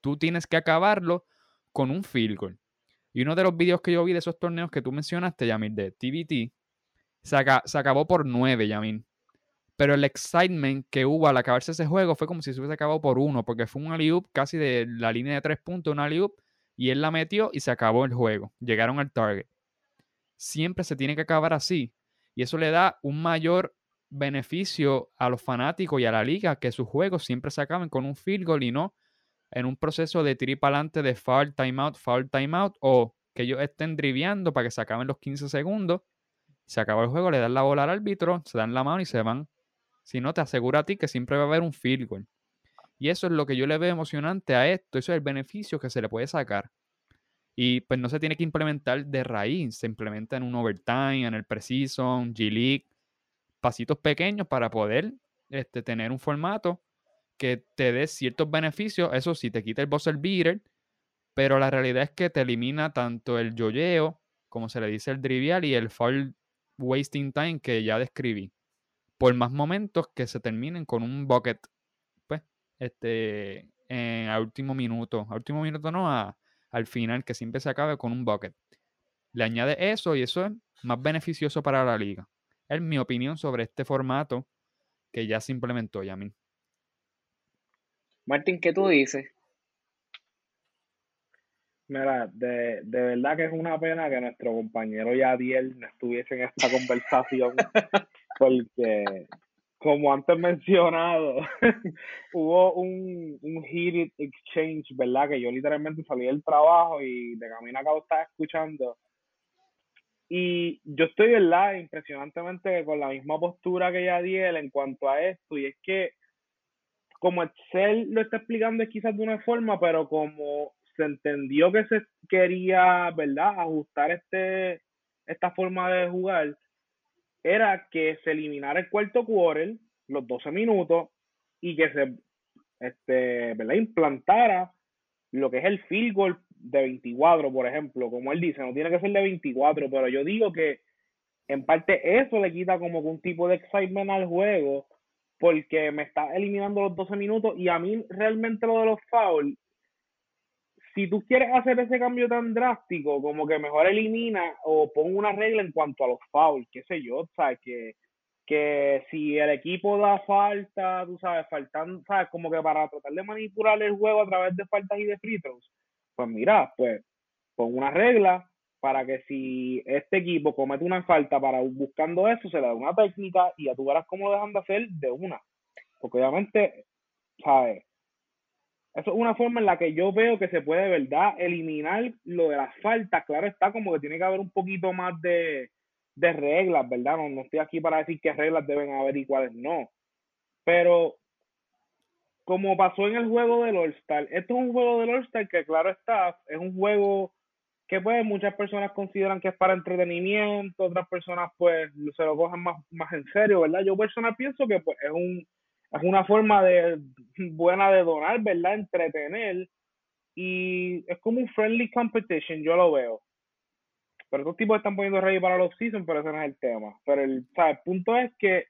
S2: tú tienes que acabarlo con un field goal. Y uno de los videos que yo vi de esos torneos que tú mencionaste, Yamil, de TBT, se, acabó por 9, Yamil. Pero el excitement que hubo al acabarse ese juego fue como si se hubiese acabado por uno, porque fue un alley casi de la línea de tres puntos, un alley y él la metió y se acabó el juego. Llegaron al target. Siempre se tiene que acabar así. Y eso le da un mayor beneficio a los fanáticos y a la liga que sus juegos siempre se acaben con un field goal y no en un proceso de tirar para adelante de foul timeout, foul timeout, o que ellos estén driviando para que se acaben los 15 segundos, se acabó el juego, le dan la bola al árbitro, se dan la mano y se van. Si no, te asegura a ti que siempre va a haber un field goal. Y eso es lo que yo le veo emocionante a esto, eso es el beneficio que se le puede sacar. Y pues no se tiene que implementar de raíz, se implementa en un overtime, en el precision, G-League, pasitos pequeños para poder este, tener un formato que te dé ciertos beneficios. Eso sí, te quita el buzzer beater, pero la realidad es que te elimina tanto el yoyeo, como se le dice el trivial, y el fall wasting time que ya describí. Por más momentos que se terminen con un bucket, pues, este, en, al último minuto. Al último minuto no, al final, que siempre se acabe con un bucket. Le añade eso y eso es más beneficioso para la liga. Es mi opinión sobre este formato que ya se implementó, Yamin.
S1: Martín, ¿qué tú dices?
S4: Mira, de, de verdad que es una pena que nuestro compañero Yadiel no estuviese en esta conversación, porque, como antes mencionado, hubo un, un heated exchange, ¿verdad? Que yo literalmente salí del trabajo y de camino acá estaba escuchando. Y yo estoy, ¿verdad? Impresionantemente con la misma postura que Yadiel en cuanto a esto, y es que como Excel lo está explicando es quizás de una forma, pero como se entendió que se quería, ¿verdad?, ajustar este, esta forma de jugar, era que se eliminara el cuarto quarter, los 12 minutos, y que se, este, ¿verdad?, implantara lo que es el field goal de 24, por ejemplo, como él dice, no tiene que ser de 24, pero yo digo que en parte eso le quita como un tipo de excitement al juego porque me está eliminando los 12 minutos y a mí realmente lo de los fouls, si tú quieres hacer ese cambio tan drástico, como que mejor elimina o pon una regla en cuanto a los fouls, qué sé yo, sabes que que si el equipo da falta, tú sabes, faltan, sabes, como que para tratar de manipular el juego a través de faltas y de free pues mira, pues pon una regla para que si este equipo comete una falta para buscando eso, se le da una técnica y ya tú verás cómo lo dejan de hacer de una. Porque obviamente, ¿sabes? Eso es una forma en la que yo veo que se puede, ¿verdad? Eliminar lo de las faltas. Claro está, como que tiene que haber un poquito más de, de reglas, ¿verdad? No, no estoy aquí para decir qué reglas deben haber y cuáles no. Pero, como pasó en el juego del All-Star, esto es un juego del All-Star que, claro está, es un juego que pues muchas personas consideran que es para entretenimiento, otras personas pues se lo cogen más, más en serio, ¿verdad? Yo personal pienso que pues es un es una forma de buena de donar, ¿verdad? Entretener y es como un friendly competition, yo lo veo. Pero estos tipos están poniendo ready para los seasons, pero ese no es el tema. Pero el, el punto es que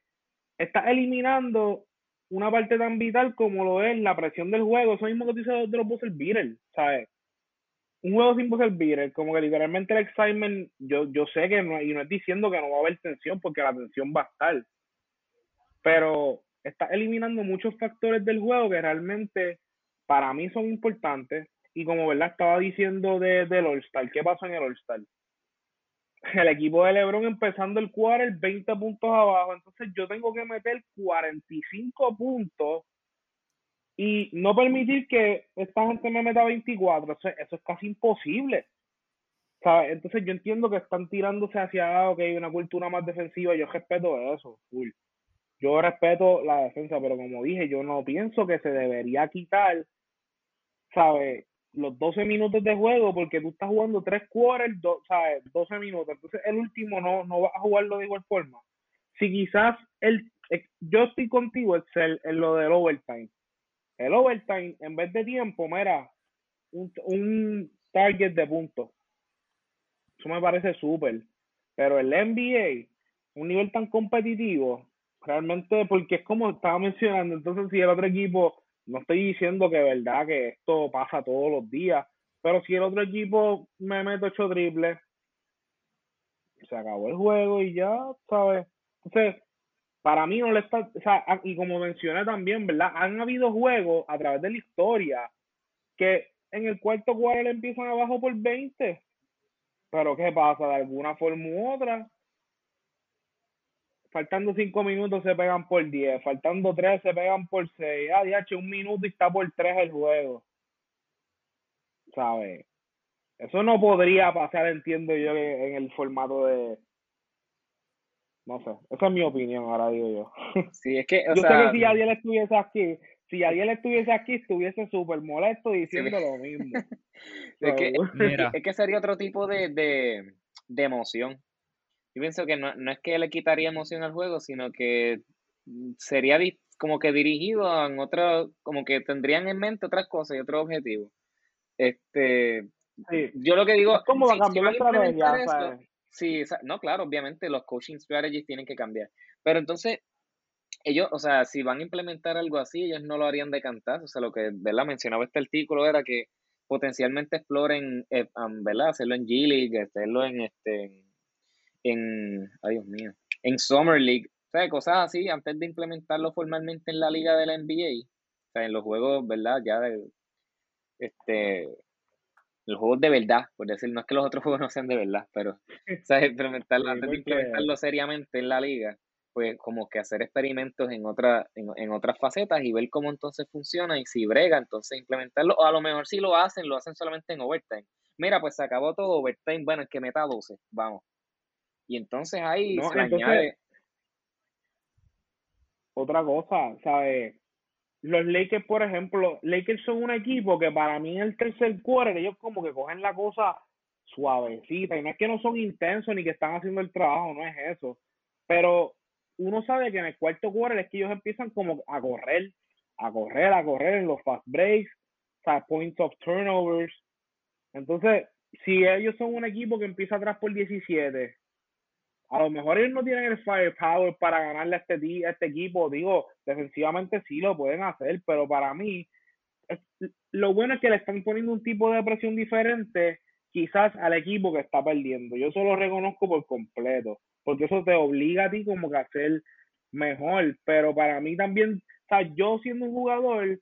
S4: está eliminando una parte tan vital como lo es la presión del juego. Eso mismo que dice de los buzzer beaters, ¿sabes? Un juego sin buzzer beaters, como que literalmente el excitement, yo, yo sé que no, y no es diciendo que no va a haber tensión, porque la tensión va a estar. Pero está eliminando muchos factores del juego que realmente para mí son importantes. Y como verdad estaba diciendo de, del All-Star, ¿qué pasó en el All-Star? El equipo de LeBron empezando el quarter 20 puntos abajo, entonces yo tengo que meter 45 puntos y no permitir que esta gente me meta 24, eso, eso es casi imposible. ¿sabes? Entonces yo entiendo que están tirándose hacia, ok, una cultura más defensiva, yo respeto eso, full yo respeto la defensa, pero como dije, yo no pienso que se debería quitar, ¿sabes? Los 12 minutos de juego, porque tú estás jugando tres quarters, ¿sabes? 12 minutos. Entonces, el último no, no vas a jugarlo de igual forma. Si quizás el, yo estoy contigo en, en lo del overtime. El overtime, en vez de tiempo, mira, un, un target de puntos. Eso me parece súper. Pero el NBA, un nivel tan competitivo, realmente, porque es como estaba mencionando, entonces si el otro equipo, no estoy diciendo que verdad que esto pasa todos los días, pero si el otro equipo me mete ocho triples, se acabó el juego y ya, ¿sabes? Entonces, para mí no le está, o sea, y como mencioné también, ¿verdad? Han habido juegos a través de la historia que en el cuarto cuarto le empiezan abajo por 20. Pero ¿qué pasa? De alguna forma u otra, faltando cinco minutos se pegan por 10, faltando tres se pegan por 6, ah, DH, un minuto y está por 3 el juego. ¿Sabes? Eso no podría pasar, entiendo yo, en el formato de... No sé, esa es mi opinión, ahora digo yo.
S1: Sí, es que,
S4: yo sé que si Adiel estuviese aquí, si Adiel estuviese aquí, estuviese súper molesto diciendo lo mismo.
S1: es, que, Mira. es que sería otro tipo de, de, de emoción yo pienso que no, no es que le quitaría emoción al juego, sino que sería como que dirigido en otro, como que tendrían en mente otras cosas y otros objetivos. Este, yo lo que digo,
S4: es como cambiar la estrategia.
S1: sí, no, claro, obviamente los coaching strategies tienen que cambiar, pero entonces ellos, o sea, si van a implementar algo así, ellos no lo harían de cantar, o sea, lo que, ¿verdad? Mencionaba este artículo era que potencialmente exploren, eh, ¿verdad? Hacerlo en G-League, hacerlo en, este, en, ay Dios mío, en Summer League, o sea, cosas así, antes de implementarlo formalmente en la liga de la NBA, o sea, en los juegos, ¿verdad? Ya de, este, los juegos de verdad, por decir, no es que los otros juegos no sean de verdad, pero, o sea, implementarlo, antes de implementarlo seriamente en la liga, pues como que hacer experimentos en, otra, en, en, otras facetas y ver cómo entonces funciona y si brega, entonces implementarlo, o a lo mejor si lo hacen, lo hacen solamente en overtime. Mira, pues se acabó todo overtime, bueno, es que meta 12, vamos. Y entonces ahí se añade.
S4: Otra cosa, ¿sabes? Los Lakers, por ejemplo, Lakers son un equipo que para mí en el tercer quarter ellos como que cogen la cosa suavecita. Y no es que no son intensos ni que están haciendo el trabajo, no es eso. Pero uno sabe que en el cuarto quarter es que ellos empiezan como a correr, a correr, a correr en los fast breaks, o points of turnovers. Entonces, si ellos son un equipo que empieza atrás por 17 a lo mejor ellos no tienen el firepower para ganarle a este, a este equipo. Digo, defensivamente sí lo pueden hacer, pero para mí, lo bueno es que le están poniendo un tipo de presión diferente quizás al equipo que está perdiendo. Yo eso lo reconozco por completo, porque eso te obliga a ti como que a ser mejor, pero para mí también, o sea, yo siendo un jugador,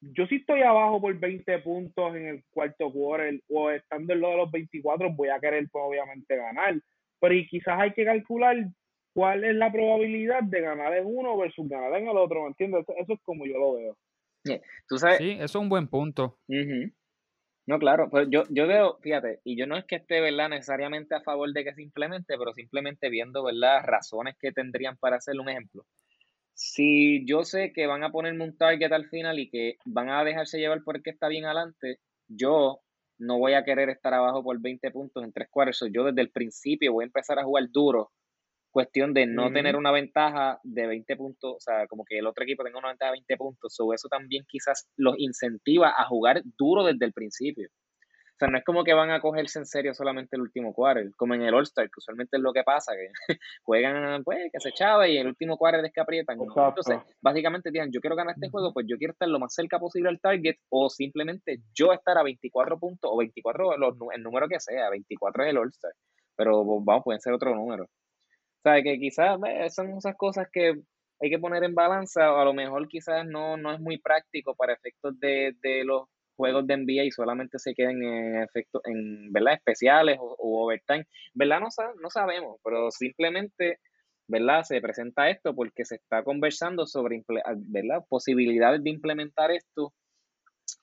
S4: yo si estoy abajo por 20 puntos en el cuarto quarter o estando en lo de los 24, voy a querer pues, obviamente ganar pero y quizás hay que calcular cuál es la probabilidad de ganar en uno versus ganar en el otro, ¿me entiendes? Eso, es como yo lo veo.
S1: ¿Tú sabes?
S2: Sí, eso es un buen punto.
S1: No, claro, pero yo, yo veo, fíjate, y yo no es que esté, ¿verdad?, necesariamente a favor de que se implemente, pero simplemente viendo, ¿verdad?, razones que tendrían para hacer un ejemplo. Si yo sé que van a ponerme un target al final y que van a dejarse llevar porque está bien adelante, yo no voy a querer estar abajo por 20 puntos en tres cuartos. Yo desde el principio voy a empezar a jugar duro. Cuestión de no tener una ventaja de 20 puntos, o sea, como que el otro equipo tenga una ventaja de 20 puntos. So, eso también quizás los incentiva a jugar duro desde el principio. O sea, no es como que van a cogerse en serio solamente el último quarter, como en el All-Star, que usualmente es lo que pasa, que juegan, pues, que se echaba y el último quarter es que aprietan. Entonces, básicamente tienen, yo quiero ganar este juego, pues yo quiero estar lo más cerca posible al target o simplemente yo estar a 24 puntos o 24, el número que sea, 24 es el All-Star, pero vamos, pueden ser otro número. O sea, que quizás son esas cosas que hay que poner en balanza, o a lo mejor quizás no, no es muy práctico para efectos de, de los juegos de NBA y solamente se queden en efectos, en verdad, especiales o, overtime. ¿Verdad? No, no sabemos, pero simplemente, ¿verdad? Se presenta esto porque se está conversando sobre, ¿verdad? Posibilidades de implementar esto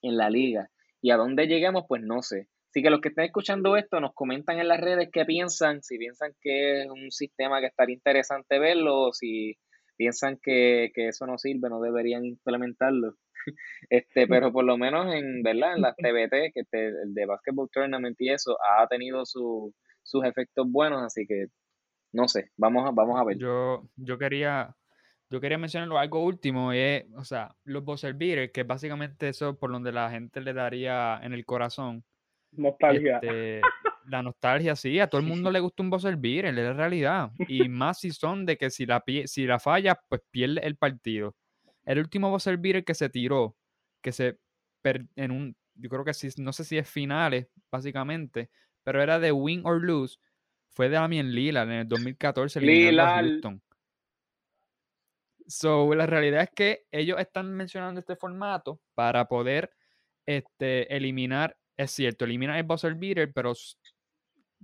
S1: en la liga. Y a dónde lleguemos, pues no sé. Así que los que estén escuchando esto nos comentan en las redes qué piensan, si piensan que es un sistema que estaría interesante verlo, o si piensan que, que eso no sirve, no deberían implementarlo. Este, pero por lo menos en, ¿verdad? En las TBT, que este, el de Basketball Tournament y eso, ha tenido sus efectos buenos, así que no sé, vamos a, vamos a ver.
S2: Yo, yo quería, yo quería mencionar algo último, es, o sea, los buzzer beaters, que básicamente eso por donde la gente le daría en el corazón.
S4: Nostalgia.
S2: Este, la nostalgia, sí, a todo el mundo le gusta un buzzer beater, es la realidad. Y más si son de que si la, si la falla, pues pierde el partido. El último buzzer beater que se tiró, que se en un, yo creo que sí, no sé si es finales, básicamente, pero era de win or lose, fue de Damien Lillard en el 2014 eliminando a Houston. So, la realidad es que ellos están mencionando este formato para poder este, eliminar, es cierto, eliminar el buzzer beater, pero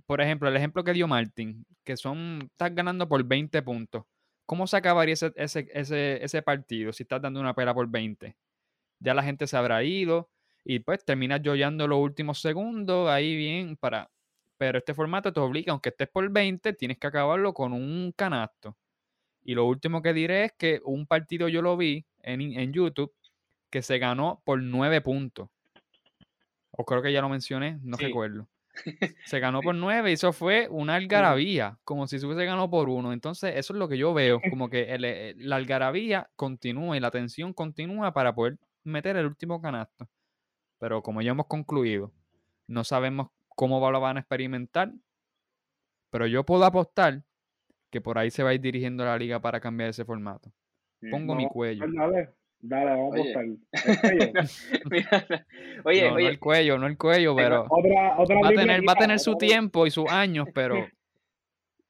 S2: por ejemplo, el ejemplo que dio Martin, que son, estás ganando por 20 puntos. ¿Cómo se acabaría ese, ese, ese, partido si estás dando una pela por 20? Ya la gente se habrá ido y pues terminas joyando los últimos segundos ahí bien para... Pero este formato te obliga, aunque estés por 20, tienes que acabarlo con un canasto. Y lo último que diré es que un partido yo lo vi en, en YouTube que se ganó por 9 puntos. O creo que ya lo mencioné, no recuerdo. Se ganó por nueve y eso fue una algarabía, como si se hubiese ganado por uno. Entonces, eso es lo que yo veo, como que eh, la algarabía continúa y la tensión continúa para poder meter el último canasto. Pero como ya hemos concluido, no sabemos cómo lo van a experimentar, pero yo puedo apostar que por ahí se va a ir dirigiendo la liga para cambiar ese formato. Pongo mi cuello.
S4: Dale, vamos a El
S1: oye,
S2: no, el cuello, no el cuello, pero va, a tener, va a tener su tiempo y sus años, pero...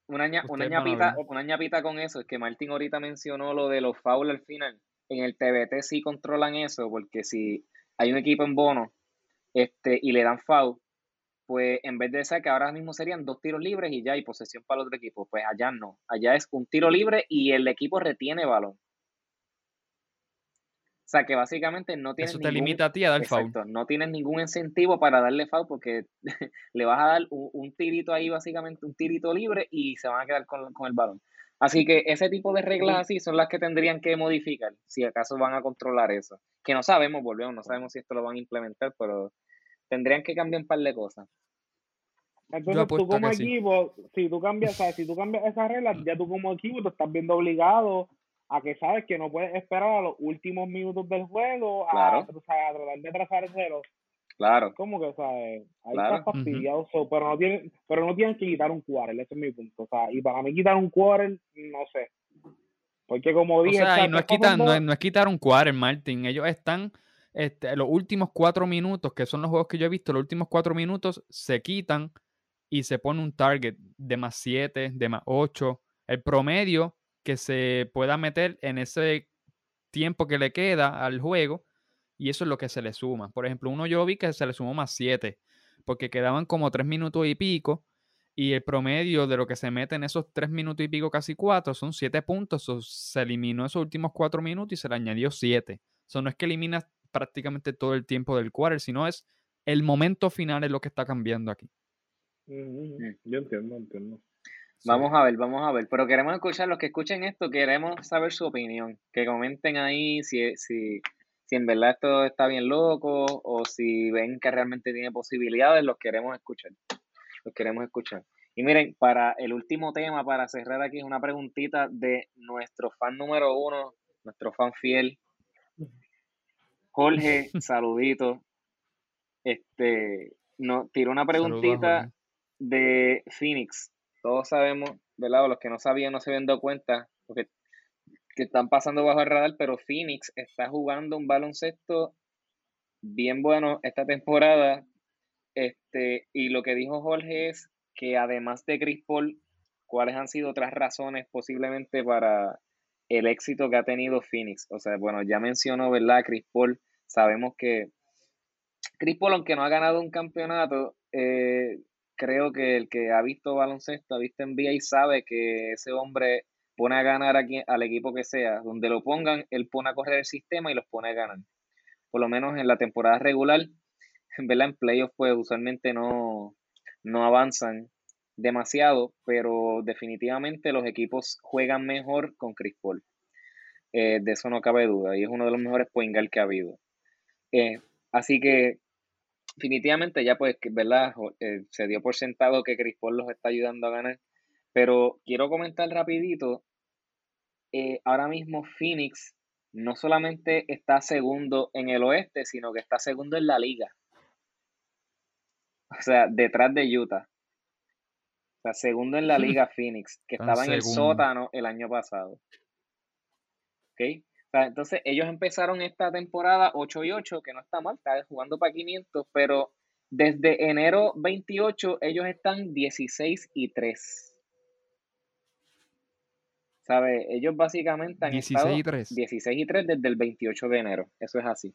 S1: Una, una, ñapita, una ñapita con eso, es que Martín ahorita mencionó lo de los fouls al final. En el TBT sí controlan eso, porque si hay un equipo en bono este, y le dan foul, pues en vez de ser que ahora mismo serían dos tiros libres y ya hay posesión para el otro equipo, pues allá no. Allá es un tiro libre y el equipo retiene balón. O sea, que básicamente no tienes
S2: Eso te limita a ti a dar exacto,
S1: No tienes ningún incentivo para darle foul porque le vas a dar un, tirito ahí, básicamente un tirito libre y se van a quedar con, el balón. Así que ese tipo de reglas así son las que tendrían que modificar, si acaso van a controlar eso. Que no sabemos, volvemos, no sabemos si esto lo van a implementar, pero tendrían que cambiar un par de cosas.
S4: Entonces tú como equipo, si tú cambias, si tú cambias esas reglas, ya tú como equipo te estás viendo obligado a que sabes que no puedes esperar a los últimos minutos del juego a, a, tratar de trazar el reloj.
S1: Claro.
S4: ¿Cómo que sabes? Ahí está fastidiado, pero no tienen, pero no tienen que quitar un quarter, ese es mi punto. O sea, y para mí quitar un quarter, no sé. Porque como dije,
S2: o sea, no, es quitar, no, es, quitar un quarter, Martin. Ellos están este, los últimos cuatro minutos, que son los juegos que yo he visto, los últimos cuatro minutos se quitan y se pone un target de más siete, de más ocho. El promedio que se pueda meter en ese tiempo que le queda al juego y eso es lo que se le suma. Por ejemplo, uno yo vi que se le sumó más 7 porque quedaban como 3 minutos y pico y el promedio de lo que se mete en esos 3 minutos y pico, casi 4, son 7 puntos. se eliminó esos últimos 4 minutos y se le añadió 7. Eso no es que eliminas prácticamente todo el tiempo del quarter, sino es el momento final es lo que está cambiando aquí.
S4: Yo entiendo, entiendo.
S1: Vamos a ver, vamos a ver. Pero queremos escuchar, los que escuchen esto, queremos saber su opinión. Que comenten ahí si, si, si en verdad esto está bien loco o si ven que realmente tiene posibilidades, los queremos escuchar. Los queremos escuchar. Y miren, para el último tema, para cerrar aquí, es una preguntita de nuestro fan número uno, nuestro fan fiel, Jorge, saludito. Este, no, tiró una preguntita de Phoenix. Todos sabemos, ¿verdad? O Los que no sabían no se habían dado cuenta, porque que están pasando bajo el radar, pero Phoenix está jugando un baloncesto bien bueno esta temporada. Este, y lo que dijo Jorge es que además de Chris Paul, ¿cuáles han sido otras razones posiblemente para el éxito que ha tenido Phoenix? O sea, bueno, ya mencionó, ¿verdad? Chris Paul, sabemos que Chris Paul, aunque no ha ganado un campeonato, eh, creo que el que ha visto baloncesto, ha visto NBA y sabe que ese hombre pone a ganar aquí, al equipo que sea. Donde lo pongan, él pone a correr el sistema y los pone a ganar. Por lo menos en la temporada regular, ¿verdad? En playoffs, pues usualmente no, no avanzan demasiado, pero definitivamente los equipos juegan mejor con Chris Paul. Eh, de eso no cabe duda. Y es uno de los mejores point guard que ha habido. Eh, así que definitivamente ya pues, ¿verdad? Eh, se dio por sentado que Chris Paul los está ayudando a ganar. Pero quiero comentar rapidito, eh, ahora mismo Phoenix no solamente está segundo en el oeste, sino que está segundo en la liga. O sea, detrás de Utah. O sea, segundo en la liga Phoenix, que estaba en el sótano el año pasado. ¿Ok? Sea, entonces ellos empezaron esta temporada 8 y 8, que no está mal, está jugando para 500, pero desde enero 28 ellos están 16 y 3. ¿Sabe? Ellos básicamente han
S2: 16
S1: estado
S2: y 3.
S1: 16 y 3 desde el 28 de enero. Eso es así.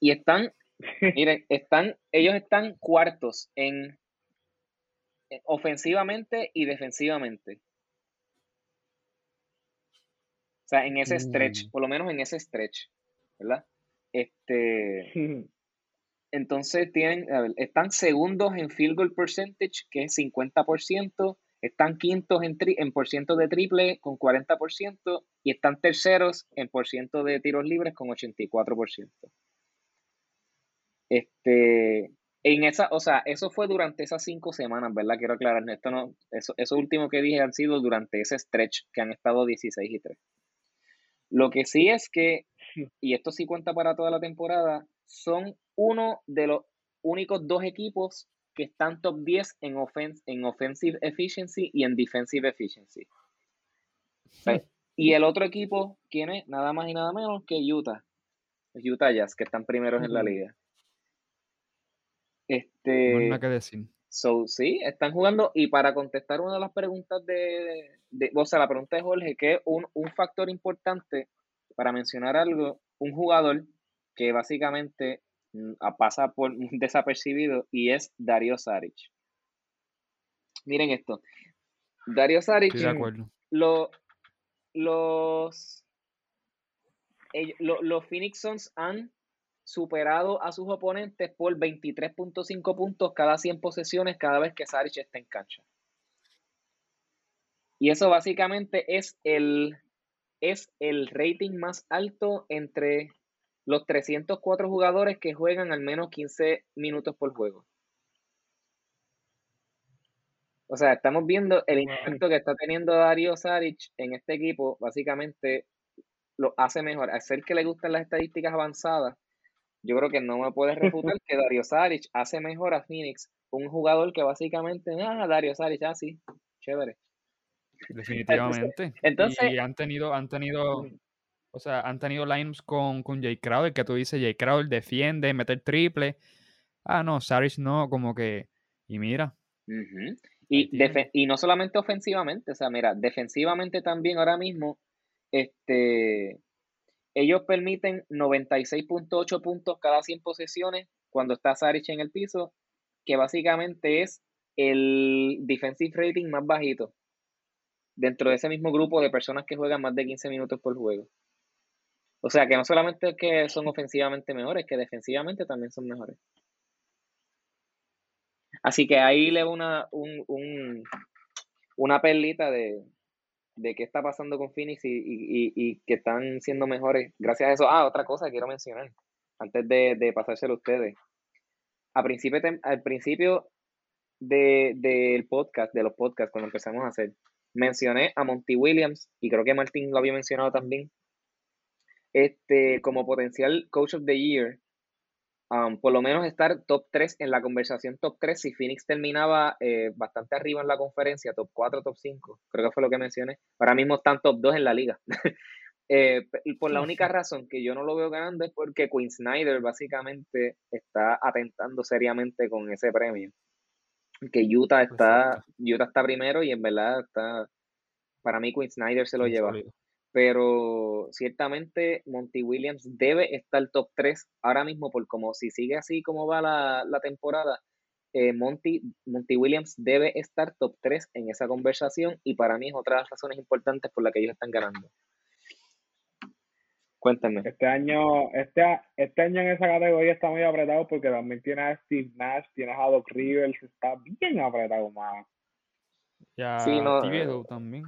S1: Y están, miren, están, ellos están cuartos en, en ofensivamente y defensivamente. O sea, en ese stretch,
S2: Uh.
S1: por lo menos en ese stretch, ¿verdad? Este, entonces tienen, a ver, están segundos en field goal percentage, que es 50%, están quintos en, tri- en por ciento de triple con 40% y están terceros en por ciento de tiros libres con 84%. Este, en esa, o sea, eso fue durante esas cinco semanas, ¿verdad? Quiero aclarar, esto no, eso, eso último que dije han sido durante ese stretch que han estado 16 y 3. Lo que sí es que, y esto sí cuenta para toda la temporada, son uno de los únicos dos equipos que están top 10 en, offen- en offensive efficiency y en defensive efficiency. Y el otro equipo, ¿quién es? Nada más y nada menos que Utah. Los Utah Jazz, que están primeros en la liga.
S2: No hay
S1: Este,
S2: nada que decir.
S1: So, sí, están jugando. Y para contestar una de las preguntas de, de- o sea, la pregunta de Jorge, que es un, un factor importante para mencionar algo, un jugador que básicamente mm, pasa por desapercibido y es Dario Saric. Miren esto. Dario Saric,
S2: acuerdo.
S1: lo- los, ellos- lo- los Phoenix Suns han superado a sus oponentes por 23.5 puntos cada 100 posesiones cada vez que Saric está en cancha. Y eso básicamente es el, es el rating más alto entre los 304 jugadores que juegan al menos 15 minutos por juego. O sea, estamos viendo el impacto que está teniendo Dario Saric en este equipo, básicamente lo hace mejor. Al ser que le gustan las estadísticas avanzadas, yo creo que no me puedes refutar que Dario Saric hace mejor a Phoenix, un jugador que básicamente, ah, Dario Saric, ah, sí, chévere.
S2: Definitivamente.
S1: entonces-
S2: y han tenido, han tenido, o sea, han tenido lineups con, con Jay Crowder, que tú dices, Jay Crowder defiende, mete el triple. Ah, no, Saric no, como que, y mira,
S1: Y, y no solamente ofensivamente, o sea, mira, defensivamente también ahora mismo, este, ellos permiten 96.8 puntos cada 100 posesiones cuando está Saric en el piso, que básicamente es el defensive rating más bajito dentro de ese mismo grupo de personas que juegan más de 15 minutos por juego. O sea, que no solamente es que son ofensivamente mejores, que defensivamente también son mejores. Así que ahí le una, un, un- una perlita de, de qué está pasando con Phoenix y, y- y- y que están siendo mejores gracias a eso. Ah, otra cosa que quiero mencionar antes de, de pasárselo a ustedes. A principio, al principio de- del podcast, de los podcasts, cuando empezamos a hacer, mencioné a Monty Williams y creo que Martín lo había mencionado también, este, como potencial Coach of the Year um, por lo menos estar top 3 en la conversación top 3 si Phoenix terminaba eh, bastante arriba en la conferencia, top 4, top 5, creo que fue lo que mencioné. Ahora mismo están top 2 en la liga. eh, por la única razón que yo no lo veo ganando es porque Quinn Snyder básicamente está atentando seriamente con ese premio. Que Utah está, Utah está primero y en verdad está, para mí Quinn Snyder se lo lleva pero ciertamente Monty Williams debe estar top 3 ahora mismo, por como si sigue así como va la, temporada, eh, Monty, Monty Williams debe estar top 3 en esa conversación y para mí es otra de las razones importantes por las que ellos están ganando. Cuéntame.
S4: Este año, este, este año en esa categoría está muy apretado porque también tienes a Steve Nash, tienes a Doc Rivers, está bien apretado, más.
S2: Ya, sí, no, eh, también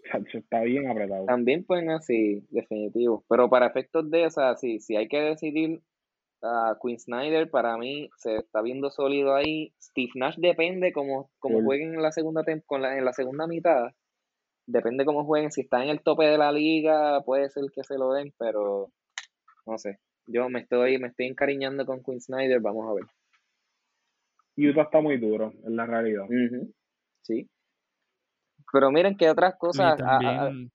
S4: está bien apretado.
S1: También pueden así, definitivo. Pero para efectos de, esa, si, si hay que decidir a Queen Snyder, para mí se está viendo sólido ahí. Steve Nash depende como, como jueguen en la segunda con en la segunda mitad. Depende cómo jueguen. Si está en el tope de la liga, puede ser que se lo den, pero no sé. Yo me estoy, me estoy encariñando con Queen Snyder, vamos a ver.
S4: Utah está muy duro, en la realidad.
S1: Sí. Pero miren que otras cosas.
S2: también,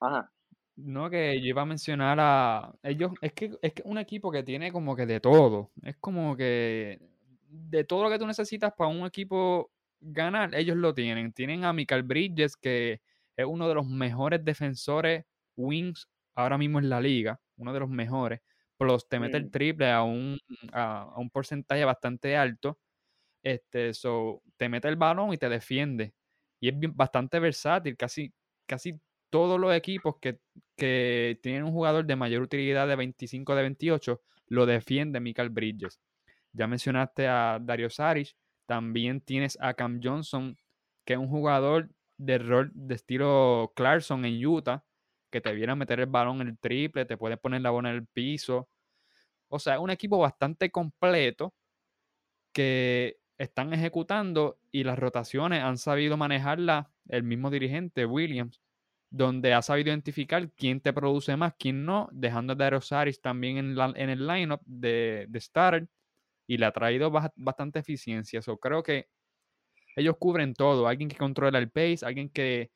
S2: Ajá. No, que yo iba a mencionar a ellos, es que es que un equipo que tiene como que de todo, es como que de todo lo que tú necesitas para un equipo ganar, ellos lo tienen. Tienen a Michael Bridges, que es uno de los mejores defensores wings ahora mismo en la liga, uno de los mejores, plus te mete el mm. triple a un, a, un porcentaje bastante alto. Este, so, te mete el balón y te defiende y es bastante versátil. Casi, casi todos los equipos que, tienen un jugador de mayor utilidad de 25 de 28 lo defiende Michael Bridges. Ya mencionaste a Dario Saric, también tienes a Cam Johnson, que es un jugador de rol de estilo Clarkson en Utah, que te viene a meter el balón en el triple, te puede poner la bola en el piso. O sea, es un equipo bastante completo que están ejecutando y las rotaciones han sabido manejarla el mismo dirigente, Williams, donde ha sabido identificar quién te produce más, quién no, dejando a Dario también en, en el lineup de, de starter y le ha traído bastante eficiencia. So, creo que ellos cubren todo. Alguien que controla el pace, alguien que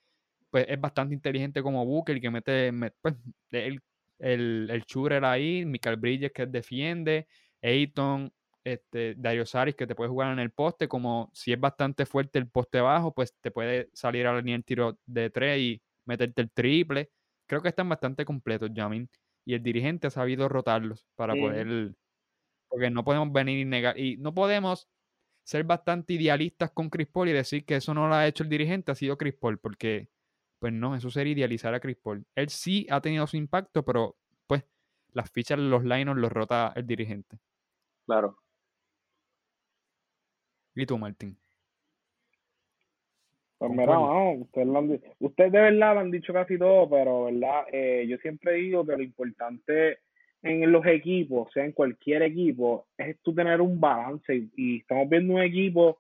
S2: pues, es bastante inteligente como Booker, que mete, pues, el, el, el ahí, Michael Bridges que defiende, Ayton, este, Dario Saris que te puede jugar en el poste, como si es bastante fuerte el poste bajo, pues te puede salir a la línea del tiro de tres y meterte el triple. Creo que están bastante completos, Jamin. Y el dirigente ha sabido rotarlos para poder. Porque no podemos venir y negar. Y no podemos ser bastante idealistas con Chris Paul y decir que eso no lo ha hecho el dirigente, ha sido Chris Paul, porque, pues no, eso sería idealizar a Chris Paul. Él sí ha tenido su impacto, pero pues las fichas, los liners los rota el dirigente.
S1: Claro.
S2: ¿Y tú, Martín?
S4: Pues mira, ustedes, de verdad lo han dicho casi todo, pero verdad, eh, yo siempre digo que lo importante en los equipos, o sea, en cualquier equipo, es tú tener un balance. Y, estamos viendo un equipo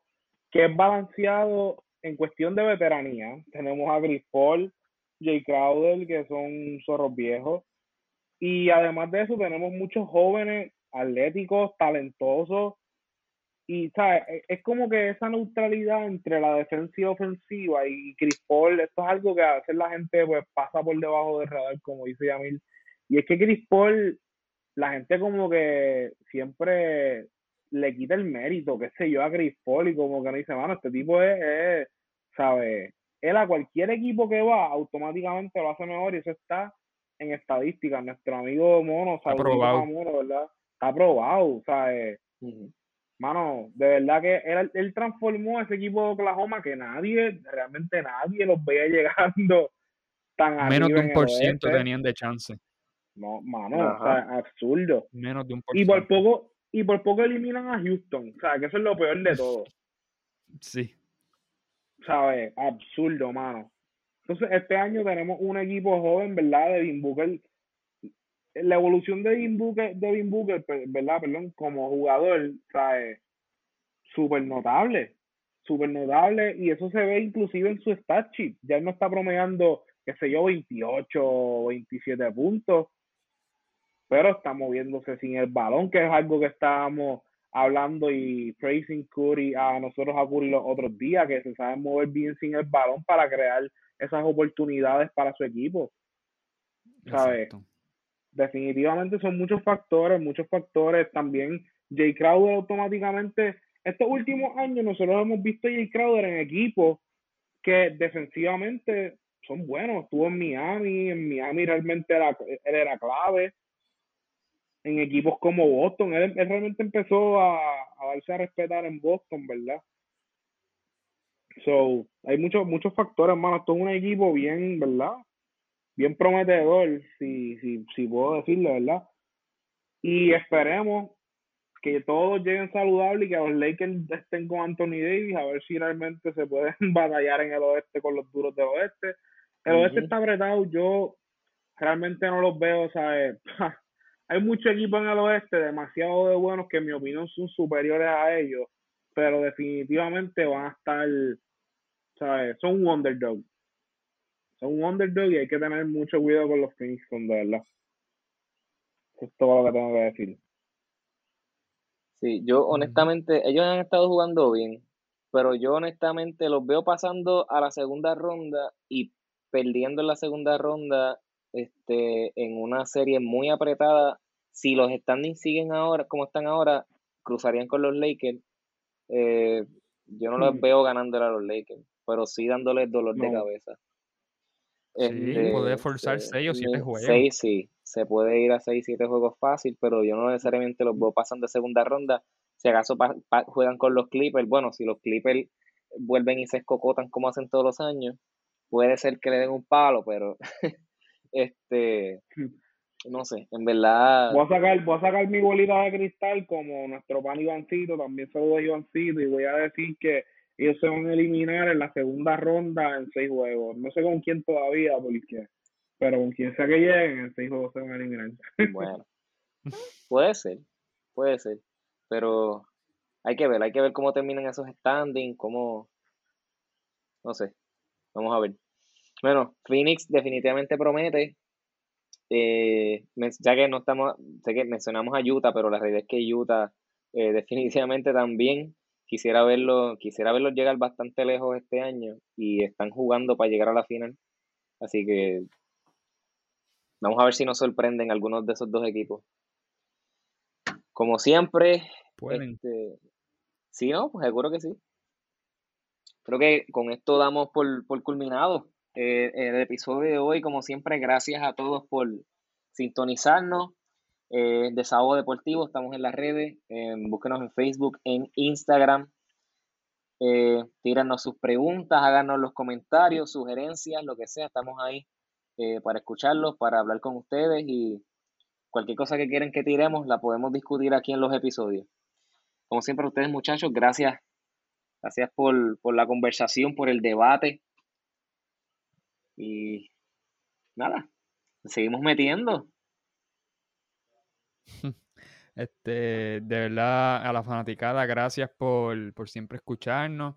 S4: que es balanceado en cuestión de veteranía. Tenemos a Chris Paul, Jay Crowder, que son zorros viejos. Y además de eso, tenemos muchos jóvenes atléticos, talentosos, y ¿sabes? Es como que esa neutralidad entre la defensa y ofensiva y Chris Paul, esto es algo que a veces la gente pues pasa por debajo del radar, como dice Yamil. Y es que Chris Paul, la gente como que siempre le quita el mérito, qué sé yo, a Chris Paul y como que no dice, mano, este tipo es, es ¿sabes? Él a cualquier equipo que va, automáticamente lo hace mejor y eso está en estadísticas. Nuestro amigo Mono,
S2: está probado.
S4: Mono, ¿verdad? Está probado, ¿sabes? Mano, de verdad que él, él transformó ese equipo de Oklahoma que nadie, realmente nadie los veía llegando tan
S2: Menos de un por ciento tenían de chance.
S4: No, mano, o sea, absurdo.
S2: Menos de un por
S4: Y por poco, y por poco eliminan a Houston. O sea, que eso es lo peor de todo.
S2: Sí.
S4: ¿Sabes? Absurdo, mano. Entonces, este año tenemos un equipo joven, ¿verdad? De Devin Booker la evolución de Devin Booker, Devin Booker ¿verdad? Perdón, como jugador, ¿sabes? Súper notable, súper notable, y eso se ve inclusive en su stat sheet. Ya no está promediando, qué sé yo, 28 o 27 puntos, pero está moviéndose sin el balón, que es algo que estábamos hablando y praising Curry a nosotros a Curry los otros días, que se sabe mover bien sin el balón para crear esas oportunidades para su equipo. ¿Sabes? Definitivamente son muchos factores, muchos factores. También Jay Crowder automáticamente, estos últimos años nosotros hemos visto a Jay Crowder en equipos que defensivamente son buenos. Estuvo en Miami, en Miami realmente era, él era clave. En equipos como Boston, él, realmente empezó a, a, darse a respetar en Boston, ¿verdad? So, hay muchos muchos factores, hermano. Esto es un equipo bien, ¿verdad? Bien prometedor, si, si, si puedo decirlo, ¿verdad? Y esperemos que todos lleguen saludables y que los Lakers estén con Anthony Davis, a ver si realmente se pueden batallar en el oeste con los duros del oeste. El oeste está apretado, yo realmente no los veo, ¿sabes? Hay muchos equipos en el oeste, demasiado de buenos, que en mi opinión son superiores a ellos, pero definitivamente van a estar, ¿sabes? Son un underdog. Son un underdog y hay que tener mucho cuidado con los Phoenix, de verdad. Eso es todo lo que tengo que decir.
S1: Sí, yo honestamente, ellos han estado jugando bien, pero yo honestamente los veo pasando a la segunda ronda y perdiendo en la segunda ronda este, en una serie muy apretada. Si los standings siguen ahora como están ahora, cruzarían con los Lakers. Eh, yo no los veo ganando a los Lakers, pero sí dándoles dolor de cabeza.
S2: Sí, este, puede forzar 6 o 7 juegos.
S1: 6 sí, se puede ir a 6, 7 juegos fácil, pero yo no necesariamente los veo pasando de segunda ronda. Si acaso juegan con los Clippers, bueno, si los Clippers vuelven y se escocotan como hacen todos los años, puede ser que le den un palo, pero este no sé, en verdad.
S4: Voy a sacar, voy a sacar mi bolita de cristal como nuestro pan Ivancito, también saludo a Ivancito, y voy a decir que ellos se van a eliminar en la segunda ronda en seis juegos. No sé con quién todavía, porque, pero con quien sea que lleguen, en seis juegos se van a eliminar.
S1: Bueno, puede ser, puede ser, pero hay que ver, hay que ver cómo terminan esos standings, cómo, no sé, vamos a ver. Bueno, Phoenix definitivamente promete, eh, ya que no estamos, sé que mencionamos a Utah, pero la realidad es que Utah eh, definitivamente también quisiera verlo, quisiera verlos llegar bastante lejos este año y están jugando para llegar a la final. Así que vamos a ver si nos sorprenden algunos de esos dos equipos. Como siempre, este, sí, ¿no? Pues seguro que sí. Creo que con esto damos por, culminado eh, el episodio de hoy. Como siempre, gracias a todos por sintonizarnos eh, Desahogo Deportivo, estamos en las redes, eh, búsquenos en Facebook, en Instagram, eh, tíranos sus preguntas, háganos los comentarios, sugerencias, lo que sea, estamos ahí eh, para escucharlos, para hablar con ustedes y cualquier cosa que quieran que tiremos la podemos discutir aquí en los episodios. Como siempre, ustedes muchachos, gracias, gracias por, por la conversación, por el debate y nada, seguimos metiendo.
S2: Este, de verdad, a la fanaticada, gracias por, siempre escucharnos.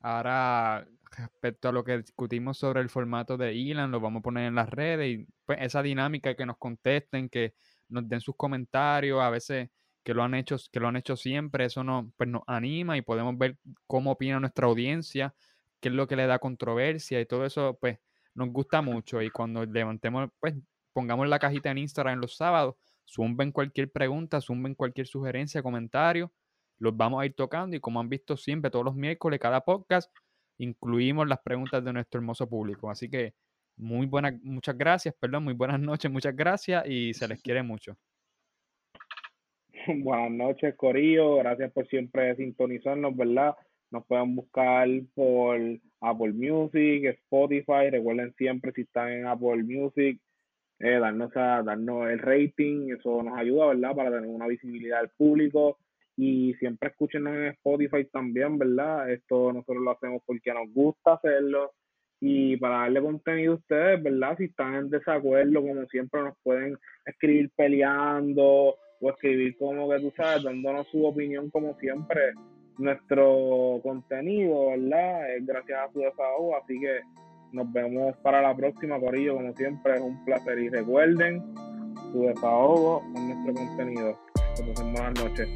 S2: Ahora, respecto a lo que discutimos sobre el formato de Ilan, lo vamos a poner en las redes y pues, esa dinámica que nos contesten, que nos den sus comentarios, a veces que lo han hecho, que lo han hecho siempre, eso nos, pues, nos anima y podemos ver cómo opina nuestra audiencia, qué es lo que le da controversia y todo eso, pues nos gusta mucho. Y cuando levantemos, pues pongamos la cajita en Instagram los sábados, zumben cualquier pregunta, zumben cualquier sugerencia, comentario, los vamos a ir tocando y como han visto siempre todos los miércoles, cada podcast, incluimos las preguntas de nuestro hermoso público. Así que muy buenas, muchas gracias, perdón, muy buenas noches, muchas gracias y se les quiere mucho.
S4: Buenas noches, Corillo, gracias por siempre sintonizarnos, ¿verdad? Nos pueden buscar por Apple Music, Spotify, recuerden siempre si están en Apple Music, eh, darnos, a, darnos el rating, eso nos ayuda, ¿verdad? Para tener una visibilidad al público y siempre escúchenos en Spotify también, ¿verdad? Esto nosotros lo hacemos porque nos gusta hacerlo y para darle contenido a ustedes, ¿verdad? Si están en desacuerdo, como siempre nos pueden escribir peleando o escribir como que tú sabes, dándonos su opinión como siempre. Nuestro contenido, ¿verdad? Es gracias a su desahogo, así que nos vemos para la próxima, Corillo. Como siempre, es un placer. Y recuerden, tu desahogo con nuestro contenido. Pasen buenas noches.